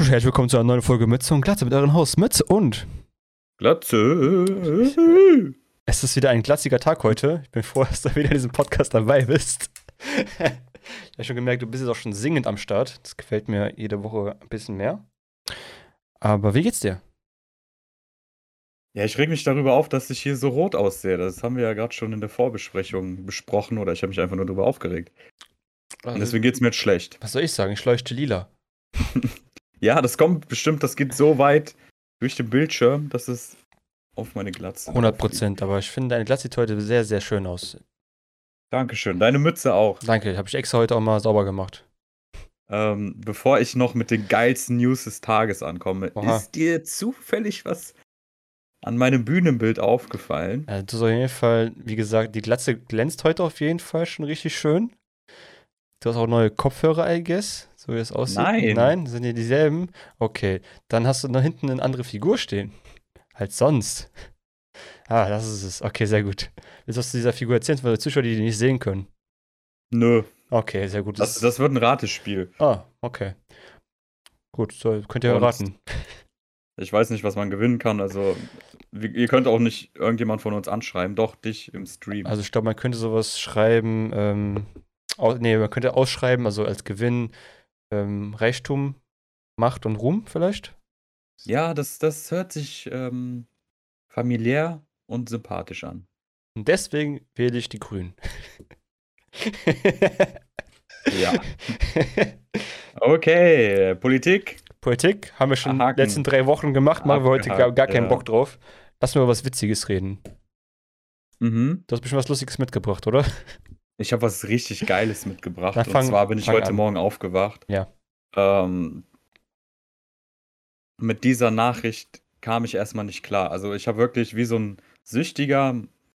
und herzlich willkommen zu einer neuen Folge Mütze und Glatze mit euren Host Mütze und Glatze. es ist wieder ein glatziger Tag heute. Ich bin froh, dass du wieder in diesem Podcast dabei bist. ich habe schon gemerkt, du bist jetzt auch schon singend am Start. Das gefällt mir jede Woche ein bisschen mehr. Aber wie geht's dir? Ja, ich reg mich darüber auf, dass ich hier so rot aussehe. Das haben wir ja gerade schon in der Vorbesprechung besprochen oder ich habe mich einfach nur darüber aufgeregt. Und deswegen geht's mir jetzt schlecht. Was soll ich sagen? Ich leuchte lila. Ja, das kommt bestimmt, das geht so weit durch den Bildschirm, dass es auf meine Glatze. 100 Prozent, aber ich finde deine Glatze sieht heute sehr, sehr schön aus. Dankeschön. Deine Mütze auch. Danke, habe ich extra heute auch mal sauber gemacht. Ähm, bevor ich noch mit den geilsten News des Tages ankomme, Oha. ist dir zufällig was an meinem Bühnenbild aufgefallen? Du soll auf jeden Fall, wie gesagt, die Glatze glänzt heute auf jeden Fall schon richtig schön. Du hast auch neue Kopfhörer, I guess, so wie es aussieht. Nein. Nein, sind die dieselben? Okay, dann hast du da hinten eine andere Figur stehen. Als sonst. Ah, das ist es. Okay, sehr gut. Willst du was zu dieser Figur erzählen, für die Zuschauer, die die nicht sehen können? Nö, Okay, sehr gut. das, das wird ein Ratespiel. ah, okay. Gut, so, könnt ihr Und- erraten. Ich weiß nicht, was man gewinnen kann. Also, ihr könnt auch nicht irgendjemand von uns anschreiben, doch dich im Stream. Also ich glaube, man könnte sowas schreiben, ähm, au, nee, man könnte ausschreiben, also als Gewinn ähm, Reichtum, Macht und Ruhm vielleicht. ja, das, das hört sich ähm, familiär und sympathisch an. Und deswegen wähle ich die Grünen. Ja. Okay, Politik. Politik haben wir schon die Haken. letzten drei Wochen gemacht, machen wir heute gar, gar keinen ja. Bock drauf. Lass mir über was Witziges reden. Mhm. Du hast bestimmt was Lustiges mitgebracht, oder? Ich habe was richtig Geiles mitgebracht. Dann fang- und zwar bin ich heute an. Morgen aufgewacht. Ja. Ähm, mit dieser Nachricht kam ich erstmal nicht klar. Also ich habe wirklich wie so ein Süchtiger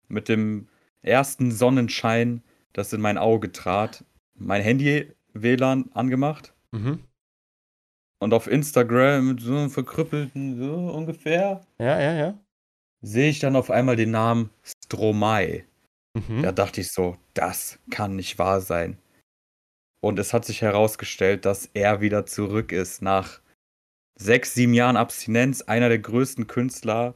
mit dem ersten Sonnenschein, das in mein Auge trat, mein Handy-WLAN angemacht Mhm. und auf Instagram mit so einem verkrüppelten, so ungefähr, Ja, ja, ja. sehe ich dann auf einmal den Namen Stromae. Mhm. Da dachte ich so, das kann nicht wahr sein. Und es hat sich herausgestellt, dass er wieder zurück ist nach sechs, sieben Jahren Abstinenz. Einer der größten Künstler,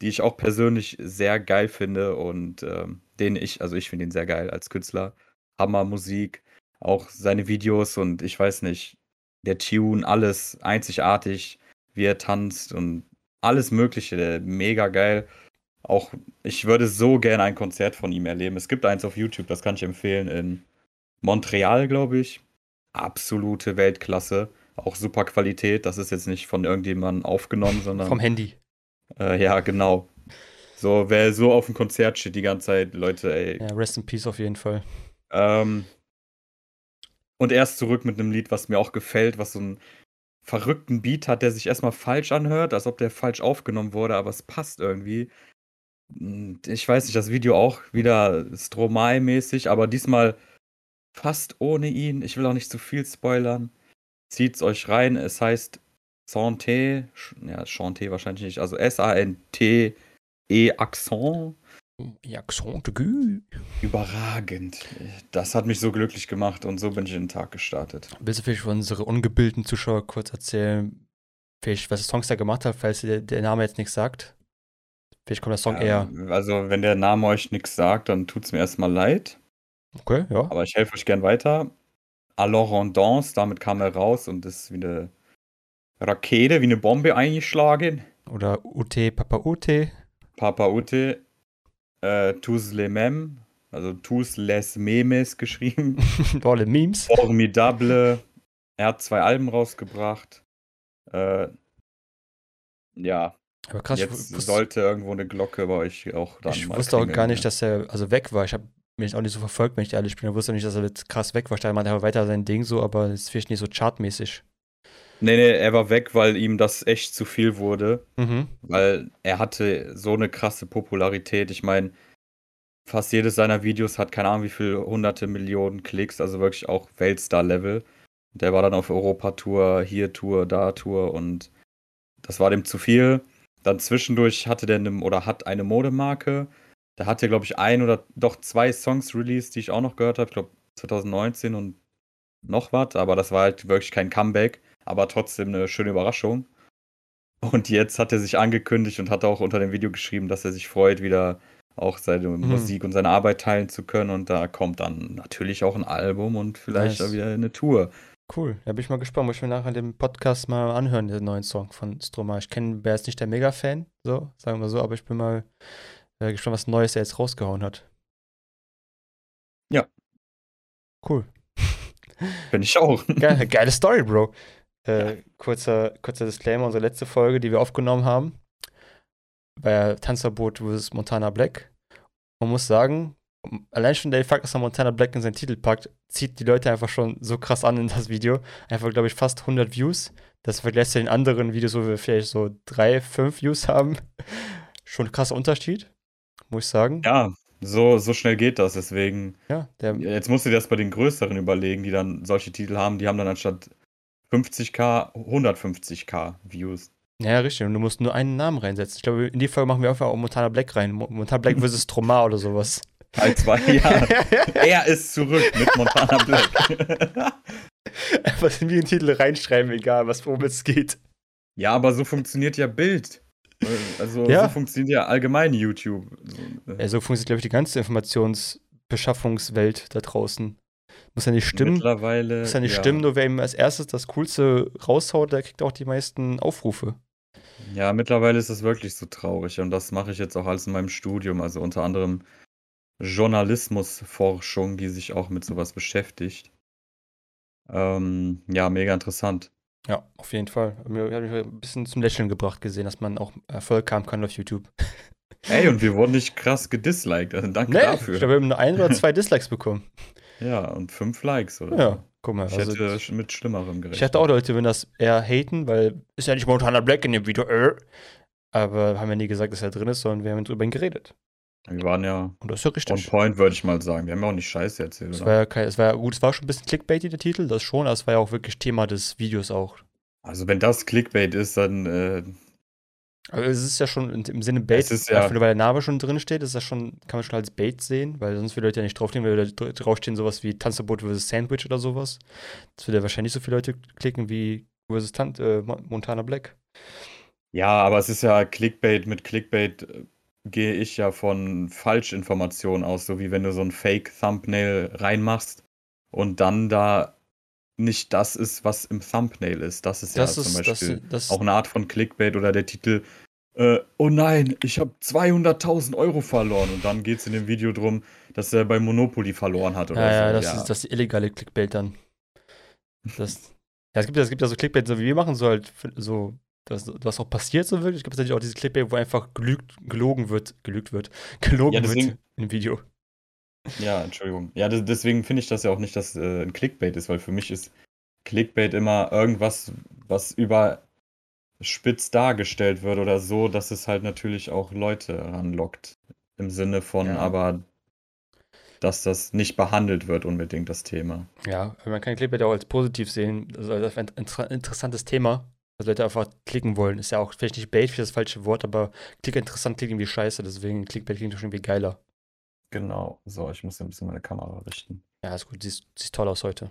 die ich auch persönlich sehr geil finde und ähm, den ich, also ich finde ihn sehr geil als Künstler. Hammer Musik, auch seine Videos und ich weiß nicht, der Tune, alles einzigartig, wie er tanzt und alles Mögliche, mega geil. Auch ich würde so gerne ein Konzert von ihm erleben. Es gibt eins auf YouTube, das kann ich empfehlen, in Montreal, glaube ich. Absolute Weltklasse. Auch super Qualität. Das ist jetzt nicht von irgendjemandem aufgenommen, sondern. Vom Handy. Äh, ja, genau. So, wer so auf dem Konzert steht die ganze Zeit, Leute, ey. Ja, Rest in Peace auf jeden Fall. Ähm, und er ist zurück mit einem Lied, was mir auch gefällt, was so einen verrückten Beat hat, der sich erstmal falsch anhört, als ob der falsch aufgenommen wurde, aber es passt irgendwie. Und Ich weiß nicht, das Video auch wieder Stromae-mäßig, aber diesmal fast ohne ihn. Ich will auch nicht zu viel spoilern. Zieht's euch rein. Es heißt Santé, ja, Chanté wahrscheinlich nicht, also S-A-N-T-E Accent. Ja, Accent de Gü. Überragend. Das hat mich so glücklich gemacht und so bin ich in den Tag gestartet. Willst du vielleicht für unsere ungebildeten Zuschauer kurz erzählen, vielleicht, was Songs da gemacht hat, falls dir der Name jetzt nichts sagt? Vielleicht kommt der Song eher. Ähm, Also, wenn der Name euch nichts sagt, dann tut's mir erstmal leid. Okay, ja. Aber ich helfe euch gern weiter. Alors on danse, damit kam er raus und ist wie eine Rakete, wie eine Bombe eingeschlagen. Oder UT, Papa UT. Papa Ute, äh, tous les mêmes, also tous les memes geschrieben. Alle Memes. Formidable. Er hat zwei Alben rausgebracht. Äh, ja, Aber krass, ich, jetzt wus- sollte irgendwo eine Glocke bei euch auch dann ich wusste auch gar nicht, dass er also weg war. Ich habe mich auch nicht so verfolgt, wenn ich ehrlich bin. Ich wusste nicht, dass er jetzt krass weg war. Er macht einfach weiter sein Ding so, aber es ist vielleicht nicht so chartmäßig. Nee, nee, er war weg, weil ihm das echt zu viel wurde. Mhm. Weil er hatte so eine krasse Popularität. Ich meine, fast jedes seiner Videos hat keine Ahnung wie viele hunderte Millionen Klicks, also wirklich auch Weltstar-Level. Der war dann auf Europa-Tour, hier Tour, da Tour und das war dem zu viel. Dann zwischendurch hatte der eine, oder hat eine Modemarke. Da hat er, glaube ich, ein oder doch zwei Songs released, die ich auch noch gehört habe. Ich glaube 2019 und noch was, aber das war halt wirklich kein Comeback. aber trotzdem eine schöne Überraschung. Und jetzt hat er sich angekündigt und hat auch unter dem Video geschrieben, dass er sich freut, wieder auch seine mhm. Musik und seine Arbeit teilen zu können. Und da kommt dann natürlich auch ein Album und vielleicht nice. wieder eine Tour. Cool, da bin ich mal gespannt. Muss ich mir nachher den Podcast mal anhören, den neuen Song von Stromae. Ich kenne, wer ist nicht der Mega-Fan, so, sagen wir so, aber ich bin mal äh, gespannt, was Neues er jetzt rausgehauen hat. Ja. Cool. Bin ich auch. Geile, geile Story, Bro. Äh, ja. kurzer, kurzer Disclaimer: unsere letzte Folge, die wir aufgenommen haben, war Tanzverbot vs. Montana Black. Man muss sagen, allein schon der Fakt, dass er Montana Black in seinen Titel packt, zieht die Leute einfach schon so krass an in das Video. Einfach, glaube ich, fast 100 Views. Das vergleicht zu den anderen Videos, wo wir vielleicht so drei, fünf Views haben. schon krasser Unterschied, muss ich sagen. Ja, so, so schnell geht das. Deswegen. Ja, Jetzt musst du dir das bei den größeren überlegen, die dann solche Titel haben. Die haben dann anstatt 50k 150k Views. Ja, richtig. Und du musst nur einen Namen reinsetzen. Ich glaube, in die Folge machen wir einfach auch Montana Black rein. Montana Black vs. Troma oder sowas. Teil 2, ja. er ist zurück mit Montana Black. Einfach in den Titel reinschreiben, egal, was worum es geht. Ja, aber so funktioniert ja Bild. Also ja. so funktioniert ja allgemein YouTube. Ja, so funktioniert, glaube ich, die ganze Informationsbeschaffungswelt da draußen. Muss ja nicht stimmen. Mittlerweile. Muss ja nicht ja. stimmen, nur wer ihm als erstes das Coolste raushaut, der kriegt auch die meisten Aufrufe. Ja, mittlerweile ist das wirklich so traurig und das mache ich jetzt auch alles in meinem Studium. Also unter anderem Journalismusforschung, die sich auch mit sowas beschäftigt. Ähm, ja, mega interessant. Ja, auf jeden Fall. Mir hat mich ein bisschen zum Lächeln gebracht gesehen, dass man auch Erfolg haben kann auf YouTube. Ey, und wir wurden nicht krass gedisliked. Also danke nee, dafür. Ich glaube, wir haben nur ein oder zwei Dislikes bekommen. Ja, und fünf Likes, oder? Ja, guck mal. Ich also, hätte mit Schlimmerem gerechnet. Ich hätte auch Leute, wenn das eher haten, weil ist ja nicht Montana Black in dem Video. Äh. Aber haben wir nie gesagt, dass er drin ist, sondern wir haben drüber geredet. Wir waren ja, Und das ist ja richtig. on point, würde ich mal sagen. Wir haben ja auch nicht Scheiße erzählt. Es war ja kein, es war ja gut, es war schon ein bisschen Clickbaity, der Titel, das schon, aber es war ja auch wirklich Thema des Videos auch. Also wenn das Clickbait ist, dann. Äh, also es ist ja schon im Sinne Bait, ist ja, weil der Name schon drin steht, ist das schon, kann man schon als Bait sehen, weil sonst würde Leute ja nicht draufstehen, weil da draufstehen sowas wie Tanzverbot vs. Sandwich oder sowas. Das würde ja wahrscheinlich so viele Leute klicken wie vs. Tan äh, Montana Black. Ja, aber es ist ja Clickbait mit Clickbait äh, gehe ich ja von Falschinformationen aus, so wie wenn du so ein Fake-Thumbnail reinmachst und dann da nicht das ist, was im Thumbnail ist. Das ist das ja ist, zum Beispiel das, das auch eine Art von Clickbait oder der Titel, äh, oh nein, ich habe 200.000 Euro verloren. Und dann geht es in dem Video drum, dass er bei Monopoly verloren hat oder ja, so. Ja, das ja. ist das illegale Clickbait dann. Das, ja, es gibt, es gibt ja so Clickbait, so wie wir machen, so halt so das, was auch passiert so wirklich. Es gibt natürlich auch diese Clip, wo einfach gelügt, gelogen wird, gelügt wird, gelogen ja, deswegen, wird im Video. Ja, Entschuldigung. Ja, deswegen finde ich das ja auch nicht, dass äh, ein Clickbait ist, weil für mich ist Clickbait immer irgendwas, was überspitzt dargestellt wird oder so, dass es halt natürlich auch Leute ranlockt. Im Sinne von, ja. aber dass das nicht behandelt wird unbedingt, das Thema. Ja, man kann Clickbait auch als positiv sehen, also als ein interessantes Thema, dass Leute einfach klicken wollen. Ist ja auch vielleicht nicht Bait für das falsche Wort, aber Klick interessant klingt irgendwie scheiße, deswegen Clickbait klingt schon irgendwie geiler. Genau. So, ich muss ein bisschen meine Kamera richten. Ja, ist gut. Siehst, siehst toll aus heute.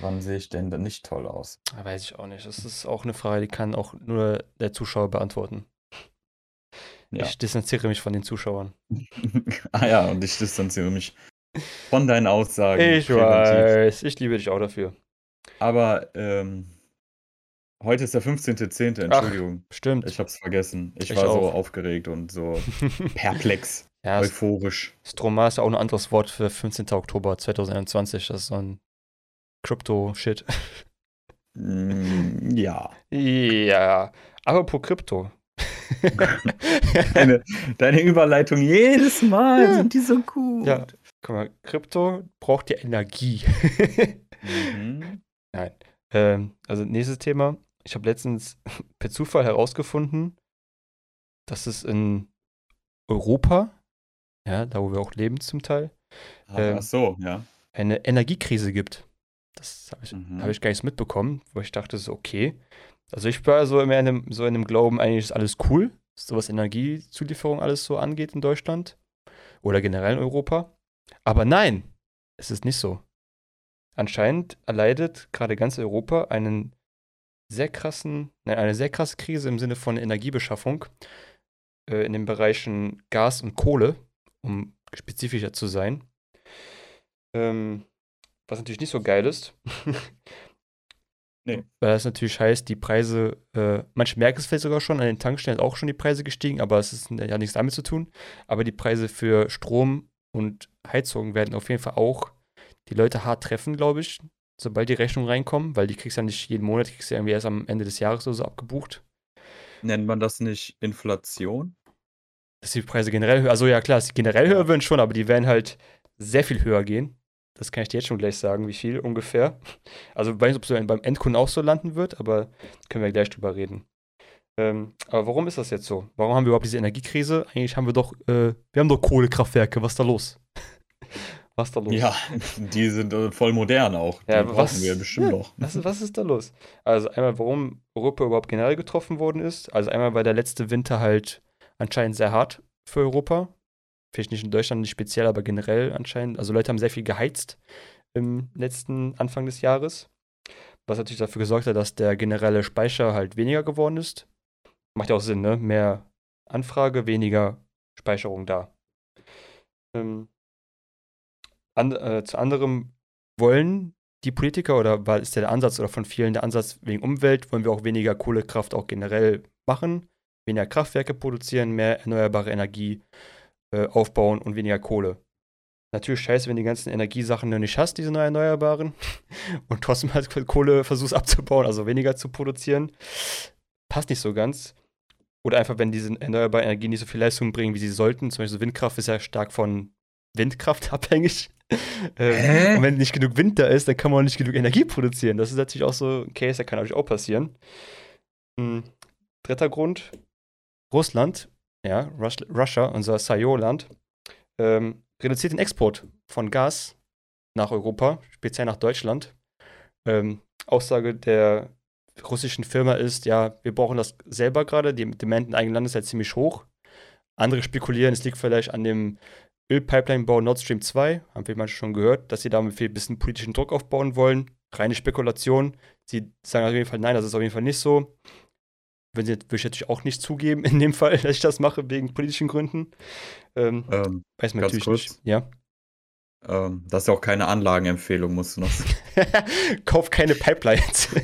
Wann sehe ich denn nicht toll aus? Weiß ich auch nicht. Das ist auch eine Frage, die kann auch nur der Zuschauer beantworten. Ja. Ich distanziere mich von den Zuschauern. ah ja, und ich distanziere mich von deinen Aussagen. Ich weiß. Ich liebe dich auch dafür. Aber ähm, Heute ist der 15.10., Entschuldigung. Ach, stimmt. Ich hab's vergessen. Ich, ich war auch. so aufgeregt und so perplex, ja, euphorisch. Stroma ist ja auch ein anderes Wort für 15. Oktober 2021. Das ist so ein Crypto-Shit. Mm, ja. Ja. Aber pro Krypto. deine, deine, Überleitung jedes Mal ja. sind die so gut. Ja. Guck mal, Krypto braucht ja Energie. mhm. Nein. Ähm, also nächstes Thema ich habe letztens per Zufall herausgefunden, dass es in Europa, ja, da wo wir auch leben zum Teil, ah, ähm, ach so, ja. eine Energiekrise gibt. Das habe ich, mhm. hab ich gar nicht mitbekommen, wo ich dachte so, okay. Also ich war so immer in einem, so in einem Glauben, eigentlich ist alles cool, so was Energiezulieferung alles so angeht in Deutschland oder generell in Europa. Aber nein, es ist nicht so. Anscheinend erleidet gerade ganz Europa einen sehr krassen, nein, eine sehr krasse Krise im Sinne von Energiebeschaffung äh, in den Bereichen Gas und Kohle, um spezifischer zu sein. Ähm, was natürlich nicht so geil ist. Nee. Weil das natürlich heißt, die Preise, äh, manche merken es vielleicht sogar schon, an den Tankstellen auch schon die Preise gestiegen, aber es ist ja nichts damit zu tun. Aber die Preise für Strom und Heizung werden auf jeden Fall auch die Leute hart treffen, glaube ich, sobald die Rechnungen reinkommen, weil die kriegst du ja nicht jeden Monat, die kriegst du ja irgendwie erst am Ende des Jahres oder so abgebucht. Nennt man das nicht Inflation? Dass die Preise generell höher, also ja klar, dass die generell höher werden schon, aber die werden halt sehr viel höher gehen. Das kann ich dir jetzt schon gleich sagen, wie viel ungefähr. Also ich weiß nicht, ob es beim Endkunden auch so landen wird, aber können wir gleich drüber reden. Ähm, aber warum ist das jetzt so? Warum haben wir überhaupt diese Energiekrise? Eigentlich haben wir doch, äh, wir haben doch Kohlekraftwerke, was ist da los? was ist da los? Ja, die sind äh, voll modern auch. Die Ja, brauchen was- wir bestimmt ja, noch. Was, ist- was ist da los? Also einmal, warum Europa überhaupt generell getroffen worden ist. Also einmal, weil der letzte Winter halt anscheinend sehr hart für Europa. Vielleicht nicht in Deutschland nicht speziell, aber generell anscheinend. Also Leute haben sehr viel geheizt im letzten Anfang des Jahres. Was natürlich dafür gesorgt hat, dass der generelle Speicher halt weniger geworden ist. Macht ja auch Sinn, ne? Mehr Anfrage, weniger Speicherung da. Ähm, an, äh, zu anderem wollen die Politiker oder war, ist ja der Ansatz oder von vielen der Ansatz wegen Umwelt, wollen wir auch weniger Kohlekraft auch generell machen, weniger Kraftwerke produzieren, mehr erneuerbare Energie äh, aufbauen und weniger Kohle. Natürlich scheiße, wenn die ganzen Energiesachen du nicht hast, diese neu erneuerbaren, und trotzdem halt Kohle versuchst abzubauen, also weniger zu produzieren. Passt nicht so ganz. Oder einfach, wenn diese erneuerbaren Energien nicht so viel Leistung bringen, wie sie sollten. Zum Beispiel Windkraft ist ja stark von Windkraft abhängig. Ähm, und wenn nicht genug Wind da ist, dann kann man auch nicht genug Energie produzieren. Das ist natürlich auch so ein Case, der kann natürlich auch passieren. Hm, Dritter Grund: Russland, ja, Rus Russia, unser Sajo-Land, ähm, reduziert den Export von Gas nach Europa, speziell nach Deutschland. Ähm, Aussage der russischen Firma ist, ja, wir brauchen das selber gerade, die Demand im eigenen Land ist halt ziemlich hoch. Andere spekulieren, es liegt vielleicht an dem Ölpipeline-Bau Nord Stream 2, haben wir manchmal schon gehört, dass sie damit ein bisschen politischen Druck aufbauen wollen. Reine Spekulation. Sie sagen auf jeden Fall, nein, das ist auf jeden Fall nicht so. Wenn sie, würde ich natürlich auch nicht zugeben, in dem Fall, dass ich das mache, wegen politischen Gründen. Ähm, Ähm, weiß man natürlich kurz. nicht. Ja. ähm, das ist ja auch keine Anlagenempfehlung, musst du noch sagen. Kauf keine Pipelines.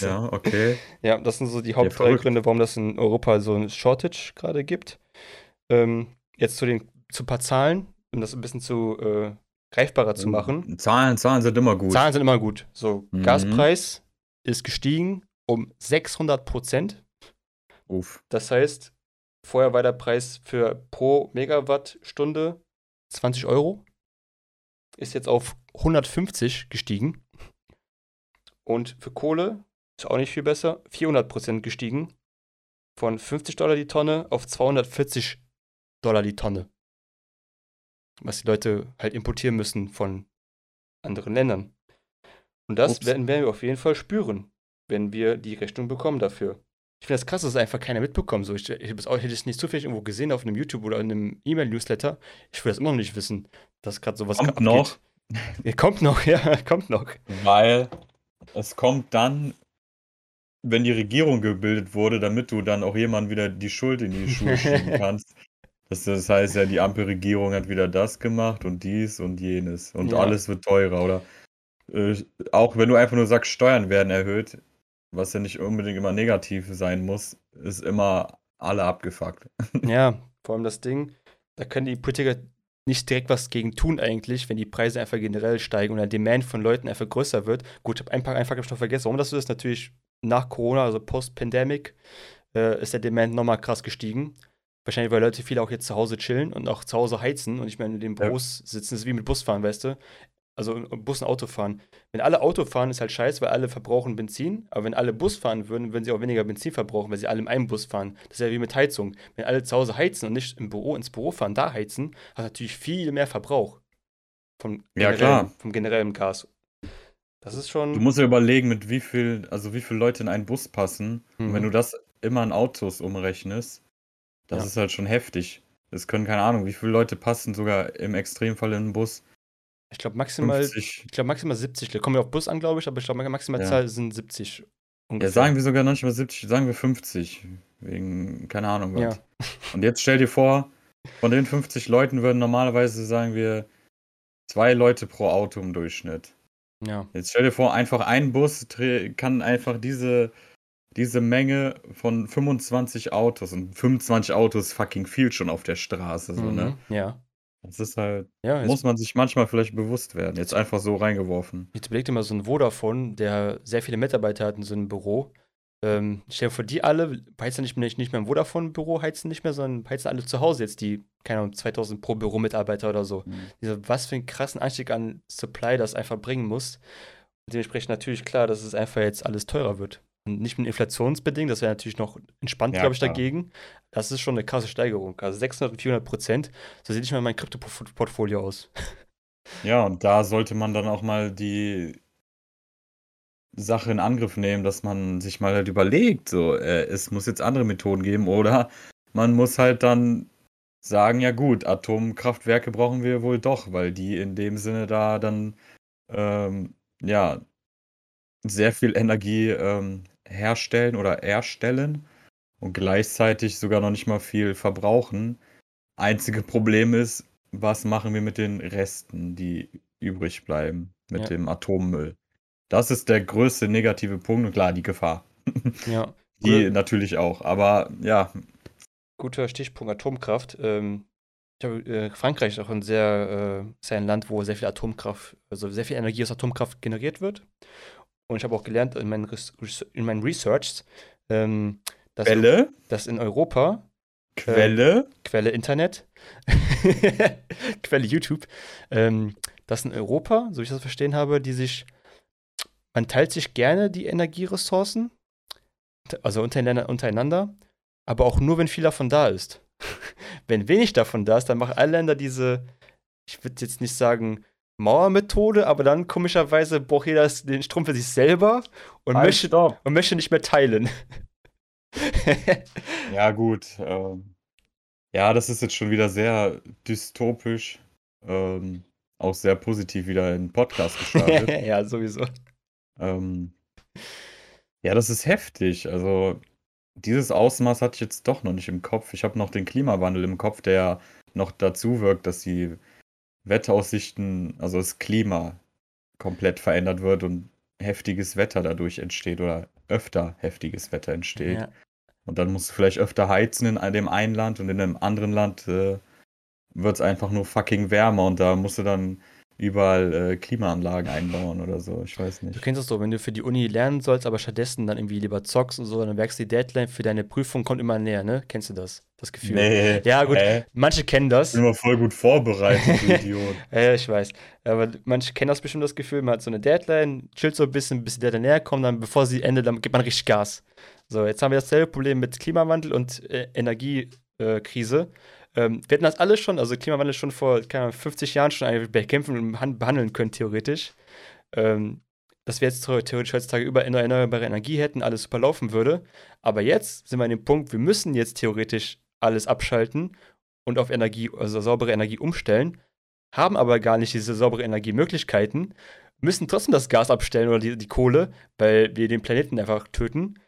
Ja, okay. Ja, das sind so die Haupt drei verrückt. Gründe, warum das in Europa so ein Shortage gerade gibt. Ähm, jetzt zu den zu ein paar Zahlen, um das ein bisschen zu äh, greifbarer zu machen. Zahlen, Zahlen sind immer gut. Zahlen sind immer gut. So, Mhm. Gaspreis ist gestiegen um 600 Prozent. Uff. Das heißt, vorher war der Preis für pro Megawattstunde 20 Euro. Ist jetzt auf 150 gestiegen. Und für Kohle ist auch nicht viel besser. 400 Prozent gestiegen. Von 50 Dollar die Tonne auf 240 Dollar die Tonne. Was die Leute halt importieren müssen von anderen Ländern. Und das Ups. werden, wir auf jeden Fall spüren, wenn wir die Rechnung bekommen dafür. Ich finde das krass, dass es einfach keiner mitbekommt. So, ich ich habe es auch- hätte es nicht zufällig irgendwo gesehen auf einem YouTube oder in einem E-Mail-Newsletter. Ich will das immer noch nicht wissen, dass gerade sowas Kommt abgeht. noch. Kommt noch, ja, kommt noch. Weil es kommt dann, wenn die Regierung gebildet wurde, damit du dann auch jemand wieder die Schuld in die Schuhe schieben kannst. Das, das heißt ja, die Ampelregierung hat wieder das gemacht und dies und jenes und Ja. alles wird teurer. Oder äh, auch wenn du einfach nur sagst, Steuern werden erhöht, was ja nicht unbedingt immer negativ sein muss, ist immer alle abgefuckt. Ja, vor allem das Ding, da können die Politiker nicht direkt was gegen tun eigentlich, wenn die Preise einfach generell steigen und der Demand von Leuten einfach größer wird. Gut, ich habe ein paar einfach noch vergessen, warum das so ist. Natürlich nach Corona, also Post-Pandemic, äh, ist der Demand nochmal krass gestiegen. Wahrscheinlich, weil Leute viele auch jetzt zu Hause chillen und auch zu Hause heizen und nicht mehr in den Ja. Büros sitzen. Ist wie mit Busfahren, weißt du? Also Bus und Auto fahren. Wenn alle Auto fahren, ist halt scheiße, weil alle verbrauchen Benzin. Aber wenn alle Bus fahren würden, würden sie auch weniger Benzin verbrauchen, weil sie alle in einem Bus fahren. Das ist ja wie mit Heizung. Wenn alle zu Hause heizen und nicht im Büro ins Büro fahren, da heizen, hat natürlich viel mehr Verbrauch. Vom Ja, generellen, klar. Vom generellen Gas. Das ist schon. Du musst ja überlegen, mit wie viel, also wie viele Leute in einen Bus passen. Und Mhm. wenn du das immer in Autos umrechnest, das Ja. ist halt schon heftig. Es können keine Ahnung, wie viele Leute passen sogar im Extremfall in einen Bus. Ich glaube maximal, 50. ich glaube maximal 70. Kommen wir auf Bus an, glaube ich, aber ich glaube maximal Ja. Zahl sind 70 Ja, ungefähr. sagen wir sogar noch nicht mal 70, sagen wir 50. Wegen, keine Ahnung was. Ja. Und jetzt stell dir vor, von den 50 Leuten würden normalerweise, sagen wir, zwei Leute pro Auto im Durchschnitt. Ja. Jetzt stell dir vor, einfach ein Bus kann einfach diese, diese Menge von 25 Autos und 25 Autos fucking viel schon auf der Straße. So, ne? Mhm. Ja. Das ist halt, Ja, muss man sich manchmal vielleicht bewusst werden. Jetzt einfach so reingeworfen. jetzt überleg dir mal so ein Vodafone, der sehr viele Mitarbeiter hat in so einem Büro. Ähm, stell dir vor, die alle heizen nicht mehr, nicht mehr im Vodafone-Büro, heizen nicht mehr, sondern heizen alle zu Hause jetzt die, keine Ahnung, 2000 pro Büromitarbeiter oder so. Dieser, was für einen krassen Anstieg an Supply das einfach bringen muss. Und dementsprechend natürlich klar, dass es einfach jetzt alles teurer wird. Nicht nur inflationsbedingt, das wäre natürlich noch entspannt, Ja, glaube ich, klar. dagegen. Das ist schon eine krasse Steigerung. Also 600 und 400 Prozent. So sieht nicht mal mein Krypto-Portfolio aus. Ja, und da sollte man dann auch mal die Sache in Angriff nehmen, dass man sich mal halt überlegt, so, äh, es muss jetzt andere Methoden geben oder man muss halt dann sagen, ja gut, Atomkraftwerke brauchen wir wohl doch, weil die in dem Sinne da dann, ähm, ja, sehr viel Energie ähm, herstellen oder erstellen und gleichzeitig sogar noch nicht mal viel verbrauchen. Einzige Problem ist, was machen wir mit den Resten, die übrig bleiben, mit Ja. dem Atommüll? Das ist der größte negative Punkt und klar, die Gefahr. Ja. Die Cool. natürlich auch, aber ja, Guter Stichpunkt Atomkraft. Ähm, ich glaube, äh, Frankreich ist auch ein sehr, äh, ein Land, wo sehr viel Atomkraft, also sehr viel Energie aus Atomkraft generiert wird. Und ich habe auch gelernt in meinen, Res in meinen Researchs, ähm, dass, Quelle, dass in Europa, Quelle, Quelle Internet, Quelle YouTube, ähm, dass in Europa, so wie ich das verstehen habe, die sich, man teilt sich gerne die Energieressourcen, also untereinander, untereinander aber auch nur, wenn viel davon da ist. wenn wenig davon da ist, dann machen alle Länder diese, ich würde jetzt nicht sagen, Mauermethode, aber dann komischerweise braucht jeder den Strom für sich selber und, Halt, möchte, stopp. und möchte nicht mehr teilen. Ja, gut. Ähm, ja, das ist jetzt schon wieder sehr dystopisch. Ähm, auch sehr positiv wieder in den Podcast gestartet. ja, sowieso. ähm, ja, das ist heftig. Also, dieses Ausmaß hatte ich jetzt doch noch nicht im Kopf. Ich habe noch den Klimawandel im Kopf, der noch dazu wirkt, dass die Wetteraussichten, also das Klima komplett verändert wird und heftiges Wetter dadurch entsteht oder öfter heftiges Wetter entsteht. Ja. Und dann musst du vielleicht öfter heizen in dem einen Land und in einem anderen Land äh, wird es einfach nur fucking wärmer und da musst du dann überall äh, Klimaanlagen einbauen oder so. Ich weiß Du nicht. kennst das so, wenn du für die Uni lernen sollst, aber stattdessen dann irgendwie lieber zockst und so, dann merkst du, die Deadline für deine Prüfung kommt immer näher, ne? Kennst du das? Das Gefühl? Nee. Ja, gut. Hä? Manche kennen das. Ich bin immer voll gut vorbereitet, du Idiot. Ja, ich weiß. Aber manche kennen das bestimmt das Gefühl, man hat so eine Deadline, chillt so ein bisschen, bis die Deadline näher kommt, dann bevor sie endet, dann gibt man richtig Gas. So, jetzt haben wir dasselbe Problem mit Klimawandel und äh, Energiekrise. Ähm, wir hatten das alles schon, also Klimawandel schon vor keine Ahnung, 50 Jahren schon bekämpfen und behan- behandeln können, theoretisch. Ähm, dass wir jetzt theor- theoretisch heutzutage über erneuerbare Energie hätten, alles super laufen würde. Aber jetzt sind wir an dem Punkt, wir müssen jetzt theoretisch alles abschalten und auf Energie, also saubere Energie umstellen, haben aber gar nicht diese saubere Energiemöglichkeiten, müssen trotzdem das Gas abstellen oder die, die Kohle, weil wir den Planeten einfach töten.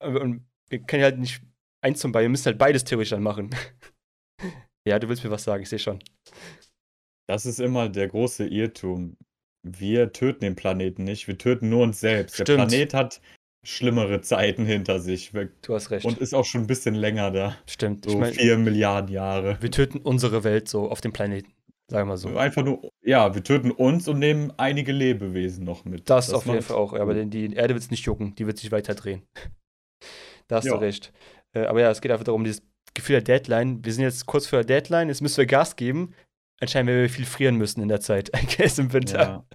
Und wir können halt nicht eins zum Beiden, wir müssen halt beides theoretisch dann machen. Ja, du willst mir was sagen, ich sehe schon. Das ist immer der große Irrtum. Wir töten den Planeten nicht, wir töten nur uns selbst. Der Stimmt. Planet hat schlimmere Zeiten hinter sich wir- Du hast recht. und ist auch schon ein bisschen länger da. Stimmt. So ich meine, vier Milliarden Jahre. wir töten unsere Welt so auf dem Planeten. Sagen wir so. Einfach nur, ja, wir töten uns und nehmen einige Lebewesen noch mit. Das, auf jeden Fall auch. Aber den- die Erde wird es nicht jucken. Die wird sich weiter drehen. da hast Ja. du recht. Äh, aber ja, es geht einfach darum, dieses Gefühl der Deadline. Wir sind jetzt kurz vor der Deadline. Jetzt müssen wir Gas geben. Anscheinend werden wir viel frieren müssen in der Zeit. I guess im Winter.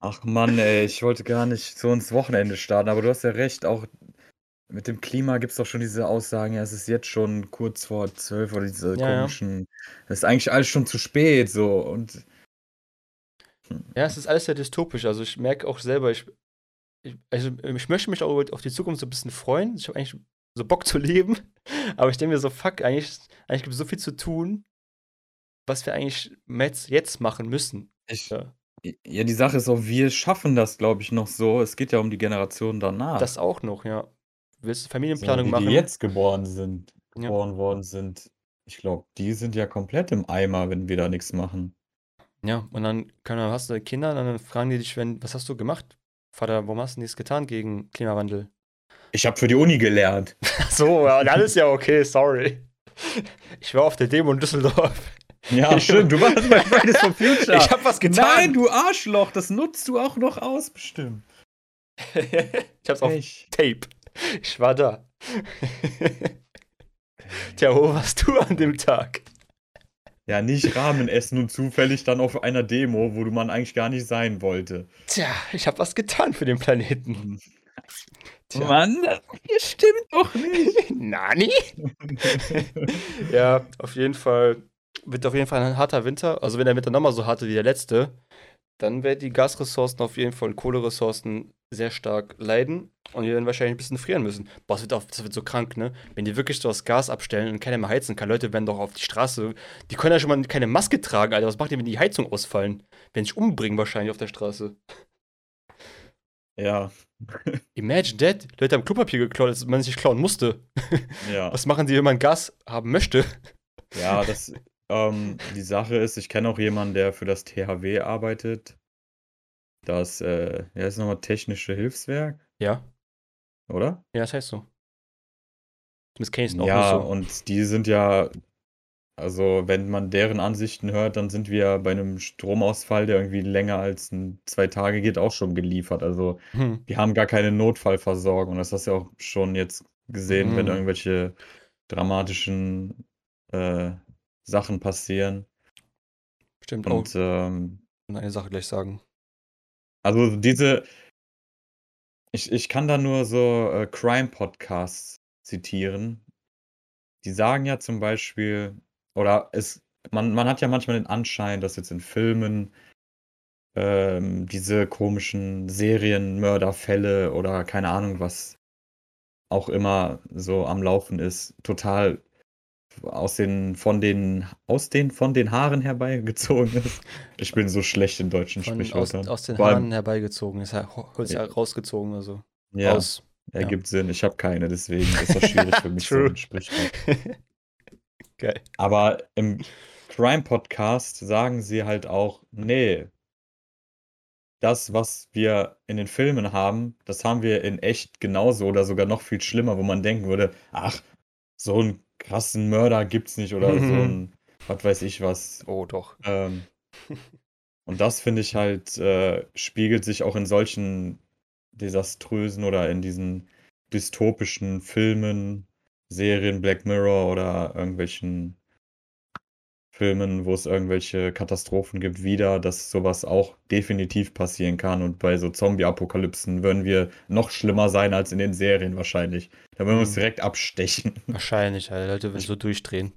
Ach Mann, ey, ich wollte gar nicht so ins Wochenende starten, aber du hast ja recht, auch mit dem Klima gibt es doch schon diese Aussagen, ja, es ist jetzt schon kurz vor zwölf oder diese Ja, ja. komischen, es ist eigentlich alles schon zu spät, so und Ja, es ist alles sehr dystopisch. Also ich merke auch selber, ich, ich, also ich möchte mich auch auf die Zukunft so ein bisschen freuen. Ich habe eigentlich so Bock zu leben. Aber ich denke mir so, fuck, eigentlich, eigentlich gibt es so viel zu tun. was wir eigentlich jetzt, machen müssen. Ich, Ja. ja, die Sache ist auch, wir schaffen das, glaube ich, noch so. Es geht ja um die Generation danach. Das auch noch, ja. Willst du so, Familienplanung die, machen? die jetzt geboren sind, Ja. geboren worden sind. Ich glaube, die sind ja komplett im Eimer, wenn wir da nichts machen. Ja, und dann kann, dann hast du Kinder, dann fragen die dich, wenn, was hast du gemacht? Vater, warum hast du nichts getan gegen Klimawandel? Ich habe für die Uni gelernt. Ach so, ja, dann ist ja okay, sorry. Ich war auf der Demo in Düsseldorf. Ja, stimmt. Du warst bei Fridays for Future. Ich hab was getan. Nein, du Arschloch. Das nutzt du auch noch aus, bestimmt. ich hab's auf Echt. Tape. Ich war da. Tja, wo warst du an dem Tag? Ja, nicht Ramen essen und zufällig dann auf einer Demo, wo du man eigentlich gar nicht sein wollte. Tja, ich hab was getan für den Planeten. Tja. Mann, das stimmt doch nicht. Nani? ja, auf jeden Fall wird auf jeden Fall ein harter Winter. Also wenn der Winter nochmal so hart ist wie der letzte, dann werden die Gasressourcen auf jeden Fall und Kohleressourcen sehr stark leiden und wir werden wahrscheinlich ein bisschen frieren müssen. Boah, das wird, auch, das wird so krank, ne? Wenn die wirklich so das Gas abstellen und keiner mehr heizen kann, Leute werden doch auf die Straße, die können ja schon mal keine Maske tragen, Alter. Was macht ihr, wenn die Heizung ausfallen? Wenn sich umbringen wahrscheinlich auf der Straße. Ja, Imagine that. Leute haben Klopapier geklaut, als man sich klauen musste. ja. Was machen sie, wenn man Gas haben möchte? Ja, das, ähm, die Sache ist, ich kenne auch jemanden, der für das THW arbeitet. Das, äh, ja, ist nochmal Technische Hilfswerk, Ja, oder? ja, das heißt so. Zumindest kenne ich es auch Ja, nur so. und die sind ja, also wenn man deren Ansichten hört, dann sind wir bei einem Stromausfall, der irgendwie länger als ein, zwei Tage geht, auch schon geliefert. Also Hm. die haben gar keine Notfallversorgung. Das hast du ja auch schon jetzt gesehen, wenn Mhm. irgendwelche dramatischen äh, Sachen passieren. Stimmt. Oh, Und ähm, und eine Sache gleich sagen. also diese, ich, ich kann da nur so äh, Crime-Podcasts zitieren. Die sagen ja zum Beispiel, oder es, man, man hat ja manchmal den Anschein, dass jetzt in Filmen ähm, diese komischen Serienmörderfälle oder keine Ahnung, was auch immer so am Laufen ist, total aus den, von den, aus den, von den Haaren herbeigezogen ist. Ich bin so schlecht in deutschen Von, aus, Sprichwörtern. aus den Vor allem- Haaren herbeigezogen. Ist ja Holz Ja. rausgezogen, also Ja, raus. ja. ergibt Sinn. Ich habe keine, deswegen ist das schwierig für mich, so True. Sprichwort. Geil. Aber im Crime-Podcast sagen sie halt auch, nee, das, was wir in den Filmen haben, das haben wir in echt genauso oder sogar noch viel schlimmer, wo man denken würde, ach, so einen krassen Mörder gibt's nicht oder so ein, was weiß ich was. Oh, doch. Ähm, und das finde ich halt, äh, spiegelt sich auch in solchen desaströsen oder in diesen dystopischen Filmen, Serien, Black Mirror oder irgendwelchen Filmen, wo es irgendwelche Katastrophen gibt, wieder, dass sowas auch definitiv passieren kann. Und bei so Zombie-Apokalypsen würden wir noch schlimmer sein als in den Serien wahrscheinlich. Da würden wir uns Mhm. direkt abstechen. Wahrscheinlich, Alter. Leute werden so durchdrehen.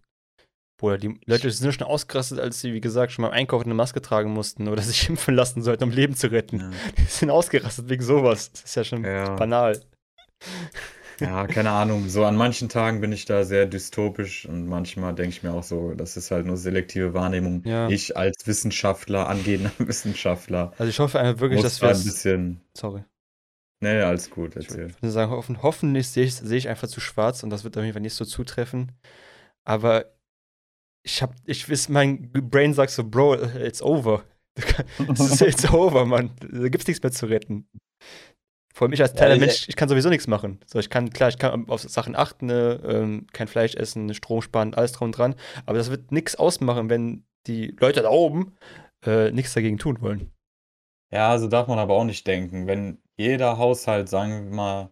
Bruder, die Leute sind schon ausgerastet, als sie, wie gesagt, schon beim Einkaufen eine Maske tragen mussten oder sich impfen lassen sollten, um Leben zu retten. Die sind ausgerastet wegen sowas. Das ist ja schon Ja. banal. Ja, keine Ahnung. So an manchen Tagen bin ich da sehr dystopisch und manchmal denke ich mir auch so, das ist halt nur selektive Wahrnehmung. Ja. Ich als Wissenschaftler, angehender Wissenschaftler, Also ich hoffe einfach wirklich, dass da wir ein bisschen. Sorry. Nee, alles gut, Ich erzähl. würde sagen, hoffen, hoffentlich sehe ich, sehe ich einfach zu schwarz und das wird auf jeden Fall nicht so zutreffen. Aber ich hab, ich weiß, mein Brain sagt so, Bro, it's over. Es ist it's over, Mann. Da gibt's nichts mehr zu retten. Vor allem ich als Ja, kleiner ich- Mensch, ich kann sowieso nichts machen. So, ich kann, klar, ich kann auf Sachen achten, ne, ähm, kein Fleisch essen, Strom sparen, alles drum und dran. Aber das wird nichts ausmachen, wenn die Leute da oben äh, nichts dagegen tun wollen. Ja, so darf man aber auch nicht denken. Wenn jeder Haushalt, sagen wir mal,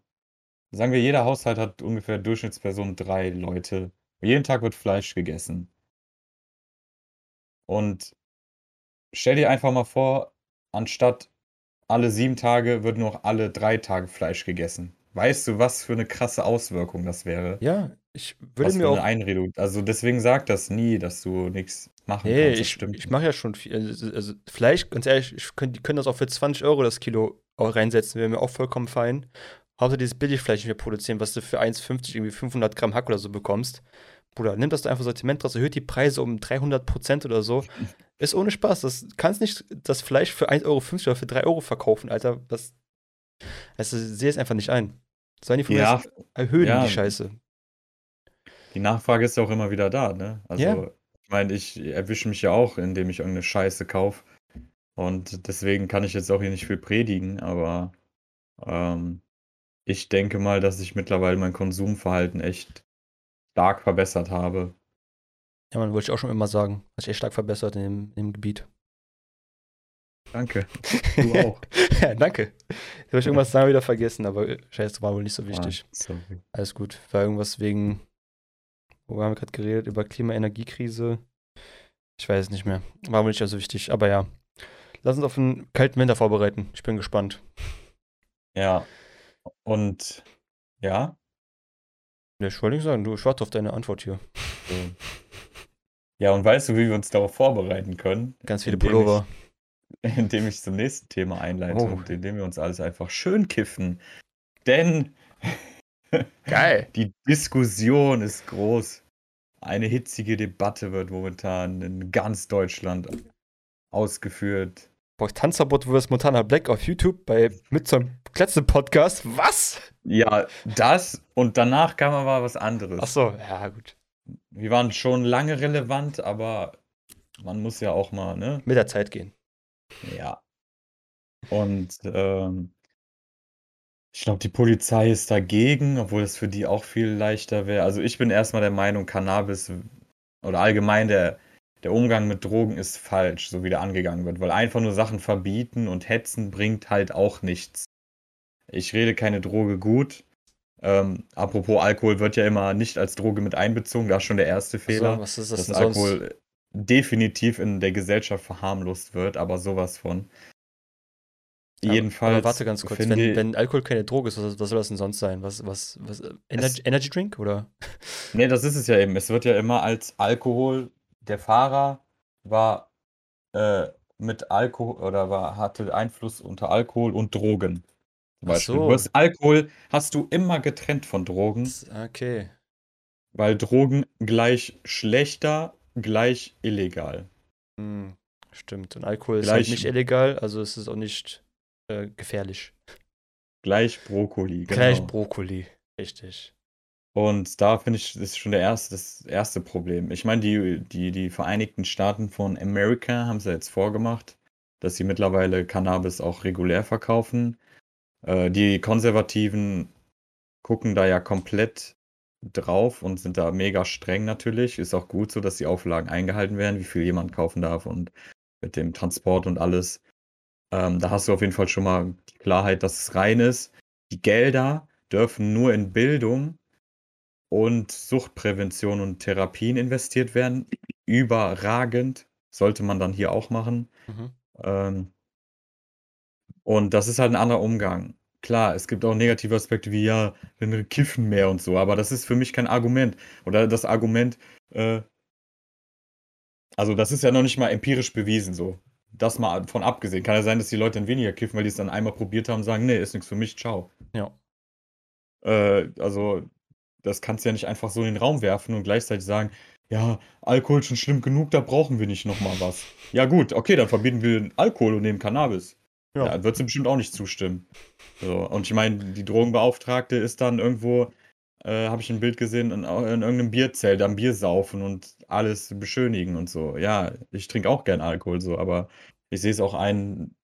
sagen wir, jeder Haushalt hat ungefähr Durchschnittsperson drei Leute. Jeden Tag wird Fleisch gegessen. Und stell dir einfach mal vor, anstatt alle sieben Tage wird nur noch alle drei Tage Fleisch gegessen. Weißt du, was für eine krasse Auswirkung das wäre? Ja, ich würde Was mir für auch eine Einredung. Also deswegen sag das nie, dass du nichts machen Nee, kannst. Ich, stimmt ich mache ja schon viel. Also, also Fleisch, ganz ehrlich, ich könnt, die können das auch für 20 Euro das Kilo auch reinsetzen, wäre mir auch vollkommen fein. Hauptsache dieses Billigfleisch nicht mehr produzieren, was du für 1,50 irgendwie 500 Gramm Hack oder so bekommst. Bruder, nimm das einfach Sortiment raus, erhöht die Preise um 300% oder so. Ist ohne Spaß. Das kannst nicht das Fleisch für 1,50 Euro oder für 3 Euro verkaufen, Alter. Das, also, sehe es einfach nicht ein. Sollen die von Ja, erhöhen, ja. die Scheiße. Die Nachfrage ist ja auch immer wieder da, ne? Also, Ja. ich meine, ich erwische mich ja auch, indem ich irgendeine Scheiße kaufe. Und deswegen kann ich jetzt auch hier nicht viel predigen, aber ähm, ich denke mal, dass ich mittlerweile mein Konsumverhalten echt stark verbessert habe. Ja, man wollte ich auch schon immer sagen. Hat sich echt stark verbessert in dem, in dem Gebiet. Danke. Du auch. ja, danke. Jetzt habe ich irgendwas sagen wieder vergessen, aber äh, scheiße, war wohl nicht so wichtig. Ah. Alles gut. War irgendwas wegen, wo haben wir gerade geredet? Über Klima-Energiekrise. Ich weiß es nicht mehr. War wohl nicht so wichtig, aber ja. Lass uns auf einen kalten Winter vorbereiten. Ich bin gespannt. Ja. Und ja, Ja, ich wollte nicht sagen, du, ich warte auf deine Antwort hier. so. Ja, und weißt du, wie wir uns darauf vorbereiten können? Ganz viele Indem Pullover. Ich, indem ich zum nächsten Thema einleite Oh. und indem wir uns alles einfach schön kiffen. Denn Geil. die Diskussion ist groß. Eine hitzige Debatte wird momentan in ganz Deutschland ausgeführt. Boah, Tanzverbot vs. Montana Black auf YouTube bei mit so einem letzten Podcast. Was? Ja, das und danach kam aber was anderes. Ach so, ja, gut. Wir waren schon lange relevant, aber man muss ja auch mal, ne? Mit der Zeit gehen. Ja. Und ähm, ich glaube, die Polizei ist dagegen, obwohl es für die auch viel leichter wäre. Also ich bin erstmal der Meinung, Cannabis oder allgemein der, der Umgang mit Drogen ist falsch, so wie der angegangen wird, weil einfach nur Sachen verbieten und hetzen bringt halt auch nichts. Ich rede keine Droge gut. Ähm, apropos Alkohol wird ja immer nicht als Droge mit einbezogen, das ist schon der erste Fehler So, was ist das dass denn sonst? Alkohol definitiv in der Gesellschaft verharmlost wird, aber sowas von. Aber- Jedenfalls. Aber warte ganz kurz, wenn, wenn Alkohol keine Droge ist, was, was soll das denn sonst sein? Was, was, was, äh, Energy, Energy Drink oder? Nee, das ist es ja eben. Es wird ja immer als Alkohol. Der Fahrer war äh, mit Alkohol oder war, hatte Einfluss unter Alkohol und Drogen. Zum Beispiel. so. Du hast Alkohol hast du immer getrennt von Drogen, Okay. weil Drogen gleich schlechter, gleich illegal. Hm, stimmt. Und Alkohol ist Gleich- halt nicht illegal, also ist es auch nicht äh, gefährlich. Gleich Brokkoli. Genau. Gleich Brokkoli. Richtig. Und da finde ich, das ist schon der erste, das erste Problem. Ich meine, die, die, die Vereinigten Staaten von Amerika haben es ja jetzt vorgemacht, dass sie mittlerweile Cannabis auch regulär verkaufen. Äh, die Konservativen gucken da ja komplett drauf und sind da mega streng natürlich. Ist auch gut so, dass die Auflagen eingehalten werden, wie viel jemand kaufen darf und mit dem Transport und alles. Ähm, da hast du auf jeden Fall schon mal die Klarheit, dass es rein ist. Die Gelder dürfen nur in Bildung und Suchtprävention und Therapien investiert werden. Überragend. Sollte man dann hier auch machen. Mhm. Ähm, und das ist halt ein anderer Umgang. Klar, es gibt auch negative Aspekte wie, ja, wir kiffen mehr und so, aber das ist für mich kein Argument. Oder das Argument, äh, also das ist ja noch nicht mal empirisch bewiesen so. Das mal von abgesehen. Kann ja sein, dass die Leute dann weniger kiffen, weil die es dann einmal probiert haben und sagen, nee, ist nichts für mich, ciao. Ja. Äh, also, das kannst du ja nicht einfach so in den Raum werfen und gleichzeitig sagen, ja, Alkohol ist schon schlimm genug, da brauchen wir nicht nochmal was. Ja, gut, okay, dann verbieten wir Alkohol und nehmen Cannabis. Ja. Ja, wird sie bestimmt auch nicht zustimmen. So, und ich meine, die Drogenbeauftragte ist dann irgendwo, äh, habe ich ein Bild gesehen, in, in irgendeinem Bierzelt am Bier saufen und alles beschönigen und so. Ja, ich trinke auch gern Alkohol so, aber ich sehe es auch ein,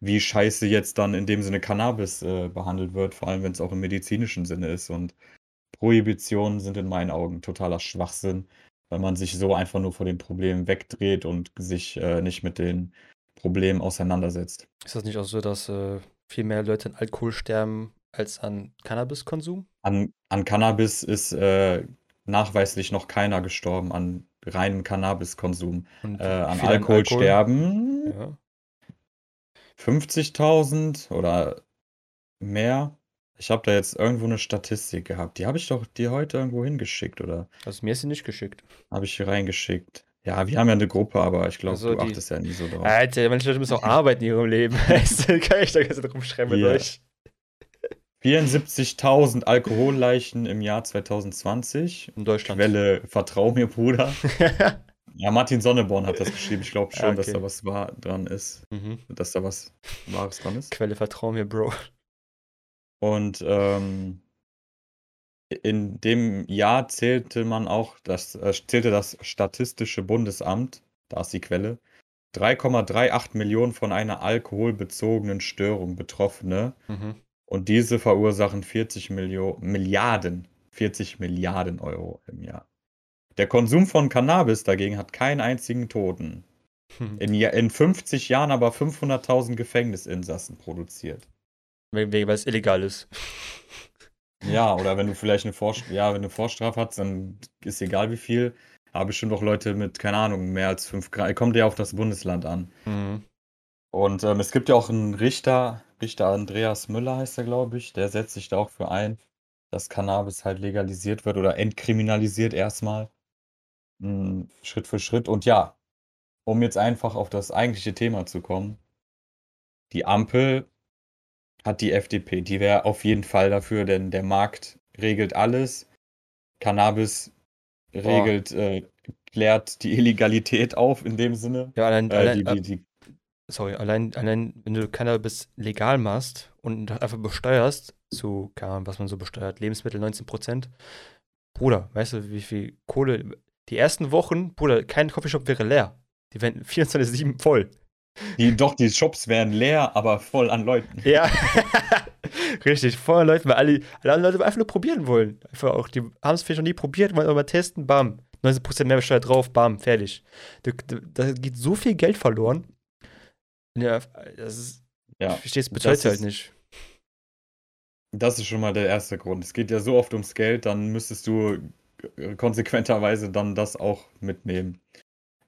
wie scheiße jetzt dann in dem Sinne Cannabis äh, behandelt wird, vor allem wenn es auch im medizinischen Sinne ist. Und Prohibitionen sind in meinen Augen totaler Schwachsinn, weil man sich so einfach nur vor den Problemen wegdreht und sich äh, nicht mit den Problemen auseinandersetzt. Ist das nicht auch so, dass äh, viel mehr Leute an Alkohol sterben als an Cannabiskonsum? An, an Cannabis ist äh, nachweislich noch keiner gestorben, an reinem Cannabiskonsum. Äh, an viel Alkohol, sterben Ja. 50.000 oder mehr. Ich habe da jetzt irgendwo eine Statistik gehabt. Die habe ich doch dir heute irgendwo hingeschickt oder Also mir ist sie nicht geschickt. habe ich hier reingeschickt. Ja, wir haben ja eine Gruppe, aber ich glaube, Also du die- achtest ja nie so drauf. Alter, manche Leute müssen auch arbeiten in ihrem Leben. Kann ich da ganz drum schreiben mit Ja. euch. 74.000 Alkoholleichen im Jahr 2020. In Deutschland. Quelle, vertrau mir, Bruder. Ja, Martin Sonneborn hat das geschrieben. Ich glaube schon, Ah, dass okay. da was wahr dran ist. mhm. Dass da was Wahres dran ist. Quelle, vertrau mir, Bro. Und ähm, in dem Jahr zählte man auch, das äh, zählte das Statistische Bundesamt, da ist die Quelle, 3,38 Millionen von einer alkoholbezogenen Störung Betroffene. Mhm. Und diese verursachen 40 Millio Milliarden, 40 Milliarden Euro im Jahr. Der Konsum von Cannabis dagegen hat keinen einzigen Toten. Hm. In, in 50 Jahren aber 500.000 Gefängnisinsassen produziert. Wegen, wegen- weil es illegal ist. Ja, oder wenn du vielleicht eine, Vorst ja, wenn eine Vorstrafe hast, dann ist egal wie viel. Aber bestimmt auch Leute mit, keine Ahnung, mehr als 5 Grad. Kommt ja auf das Bundesland an. Mhm. Und ähm, es gibt ja auch einen Richter, Richter Andreas Müller heißt er, glaube ich, der setzt sich da auch für ein, dass Cannabis halt legalisiert wird oder entkriminalisiert erstmal. Mm, Schritt für Schritt. Und ja, um jetzt einfach auf das eigentliche Thema zu kommen, die Ampel hat die FDP, die wäre auf jeden Fall dafür, denn der Markt regelt alles. Cannabis regelt, äh, klärt die Illegalität auf in dem Sinne. Ja, allein, Äh, allein, die, die, die, sorry, allein, allein, wenn du Cannabis legal machst und einfach besteuerst, Ahnung, was man so besteuert, Lebensmittel 19%, Bruder, weißt du, wie viel Kohle, die ersten Wochen, Bruder, kein Coffeeshop wäre leer. Die wären 24-7 voll. Die, doch, die Shops wären leer, aber voll an Leuten. Ja, richtig, voll an Leuten, weil alle, alle anderen Leute einfach nur probieren wollen. Einfach auch, die haben es vielleicht noch nie probiert, wollen aber mal testen, bam. 19% Mehrwertsteuer drauf, bam, fertig. Da, da, geht so viel Geld verloren. Ja, das ist, Ja, ich verstehe es bis heute halt nicht. das ist schon mal der erste Grund. Es geht ja so oft ums Geld, dann müsstest du äh, konsequenterweise dann das auch mitnehmen.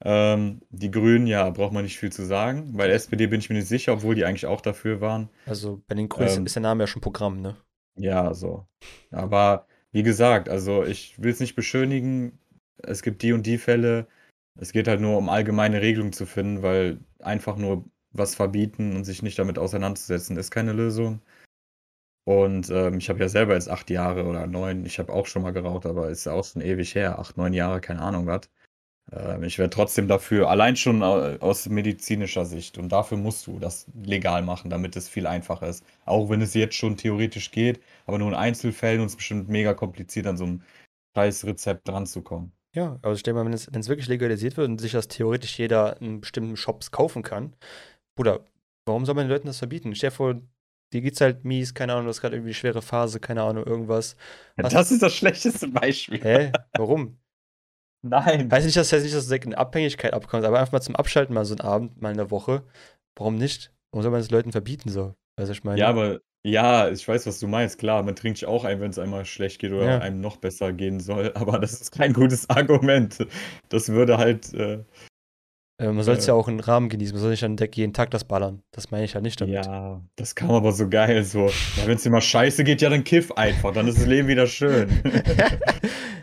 Ähm, die Grünen, ja, braucht man nicht viel zu sagen. Bei der SPD bin ich mir nicht sicher, obwohl die eigentlich auch dafür waren. Also bei den Grünen Ähm, ist der Name ja schon Programm, ne? Ja, so. Aber wie gesagt, also ich will es nicht beschönigen. Es gibt die und die Fälle. Es geht halt nur um allgemeine Regelungen zu finden, weil einfach nur was verbieten und sich nicht damit auseinanderzusetzen, ist keine Lösung. Und ähm, ich habe ja selber jetzt acht Jahre oder neun, ich habe auch schon mal geraucht, aber ist ja auch schon ewig her, acht, neun Jahre, keine Ahnung was. Ähm, ich wäre trotzdem dafür, allein schon au- aus medizinischer Sicht. Und dafür musst du das legal machen, damit es viel einfacher ist. Auch wenn es jetzt schon theoretisch geht, aber nur in Einzelfällen und es ist bestimmt mega kompliziert, an so ein scheiß Rezept dran zu kommen. Ja, also stell dir mal, wenn es, wenn es wirklich legalisiert wird und sich das theoretisch jeder in bestimmten Shops kaufen kann, Bruder, warum soll man den Leuten das verbieten? Stell dir vor, dir geht's halt mies, keine Ahnung, du hast gerade irgendwie eine schwere Phase, keine Ahnung, irgendwas. Was? Das ist das schlechteste Beispiel. Hä? Warum? Nein. Heißt nicht, dass heißt nicht, dass du direkt in Abhängigkeit abkommst, aber einfach mal zum Abschalten mal so einen Abend, mal in der Woche. Warum nicht? Warum soll man das Leuten verbieten so? Weißt du, ich meine? Ja, aber ja, ich weiß, was du meinst. Klar, man trinkt sich auch ein, wenn es einmal schlecht geht oder Ja. einem noch besser gehen soll. Aber das ist kein gutes Argument. Das würde halt, äh, Äh, man soll es Äh. ja auch im Rahmen genießen. Man soll nicht dann direkt jeden Tag das ballern. Das meine ich ja nicht damit. ja, das kam aber so geil. So, ja, wenn es dir mal scheiße geht, ja, dann kiff einfach. Dann ist das Leben wieder schön.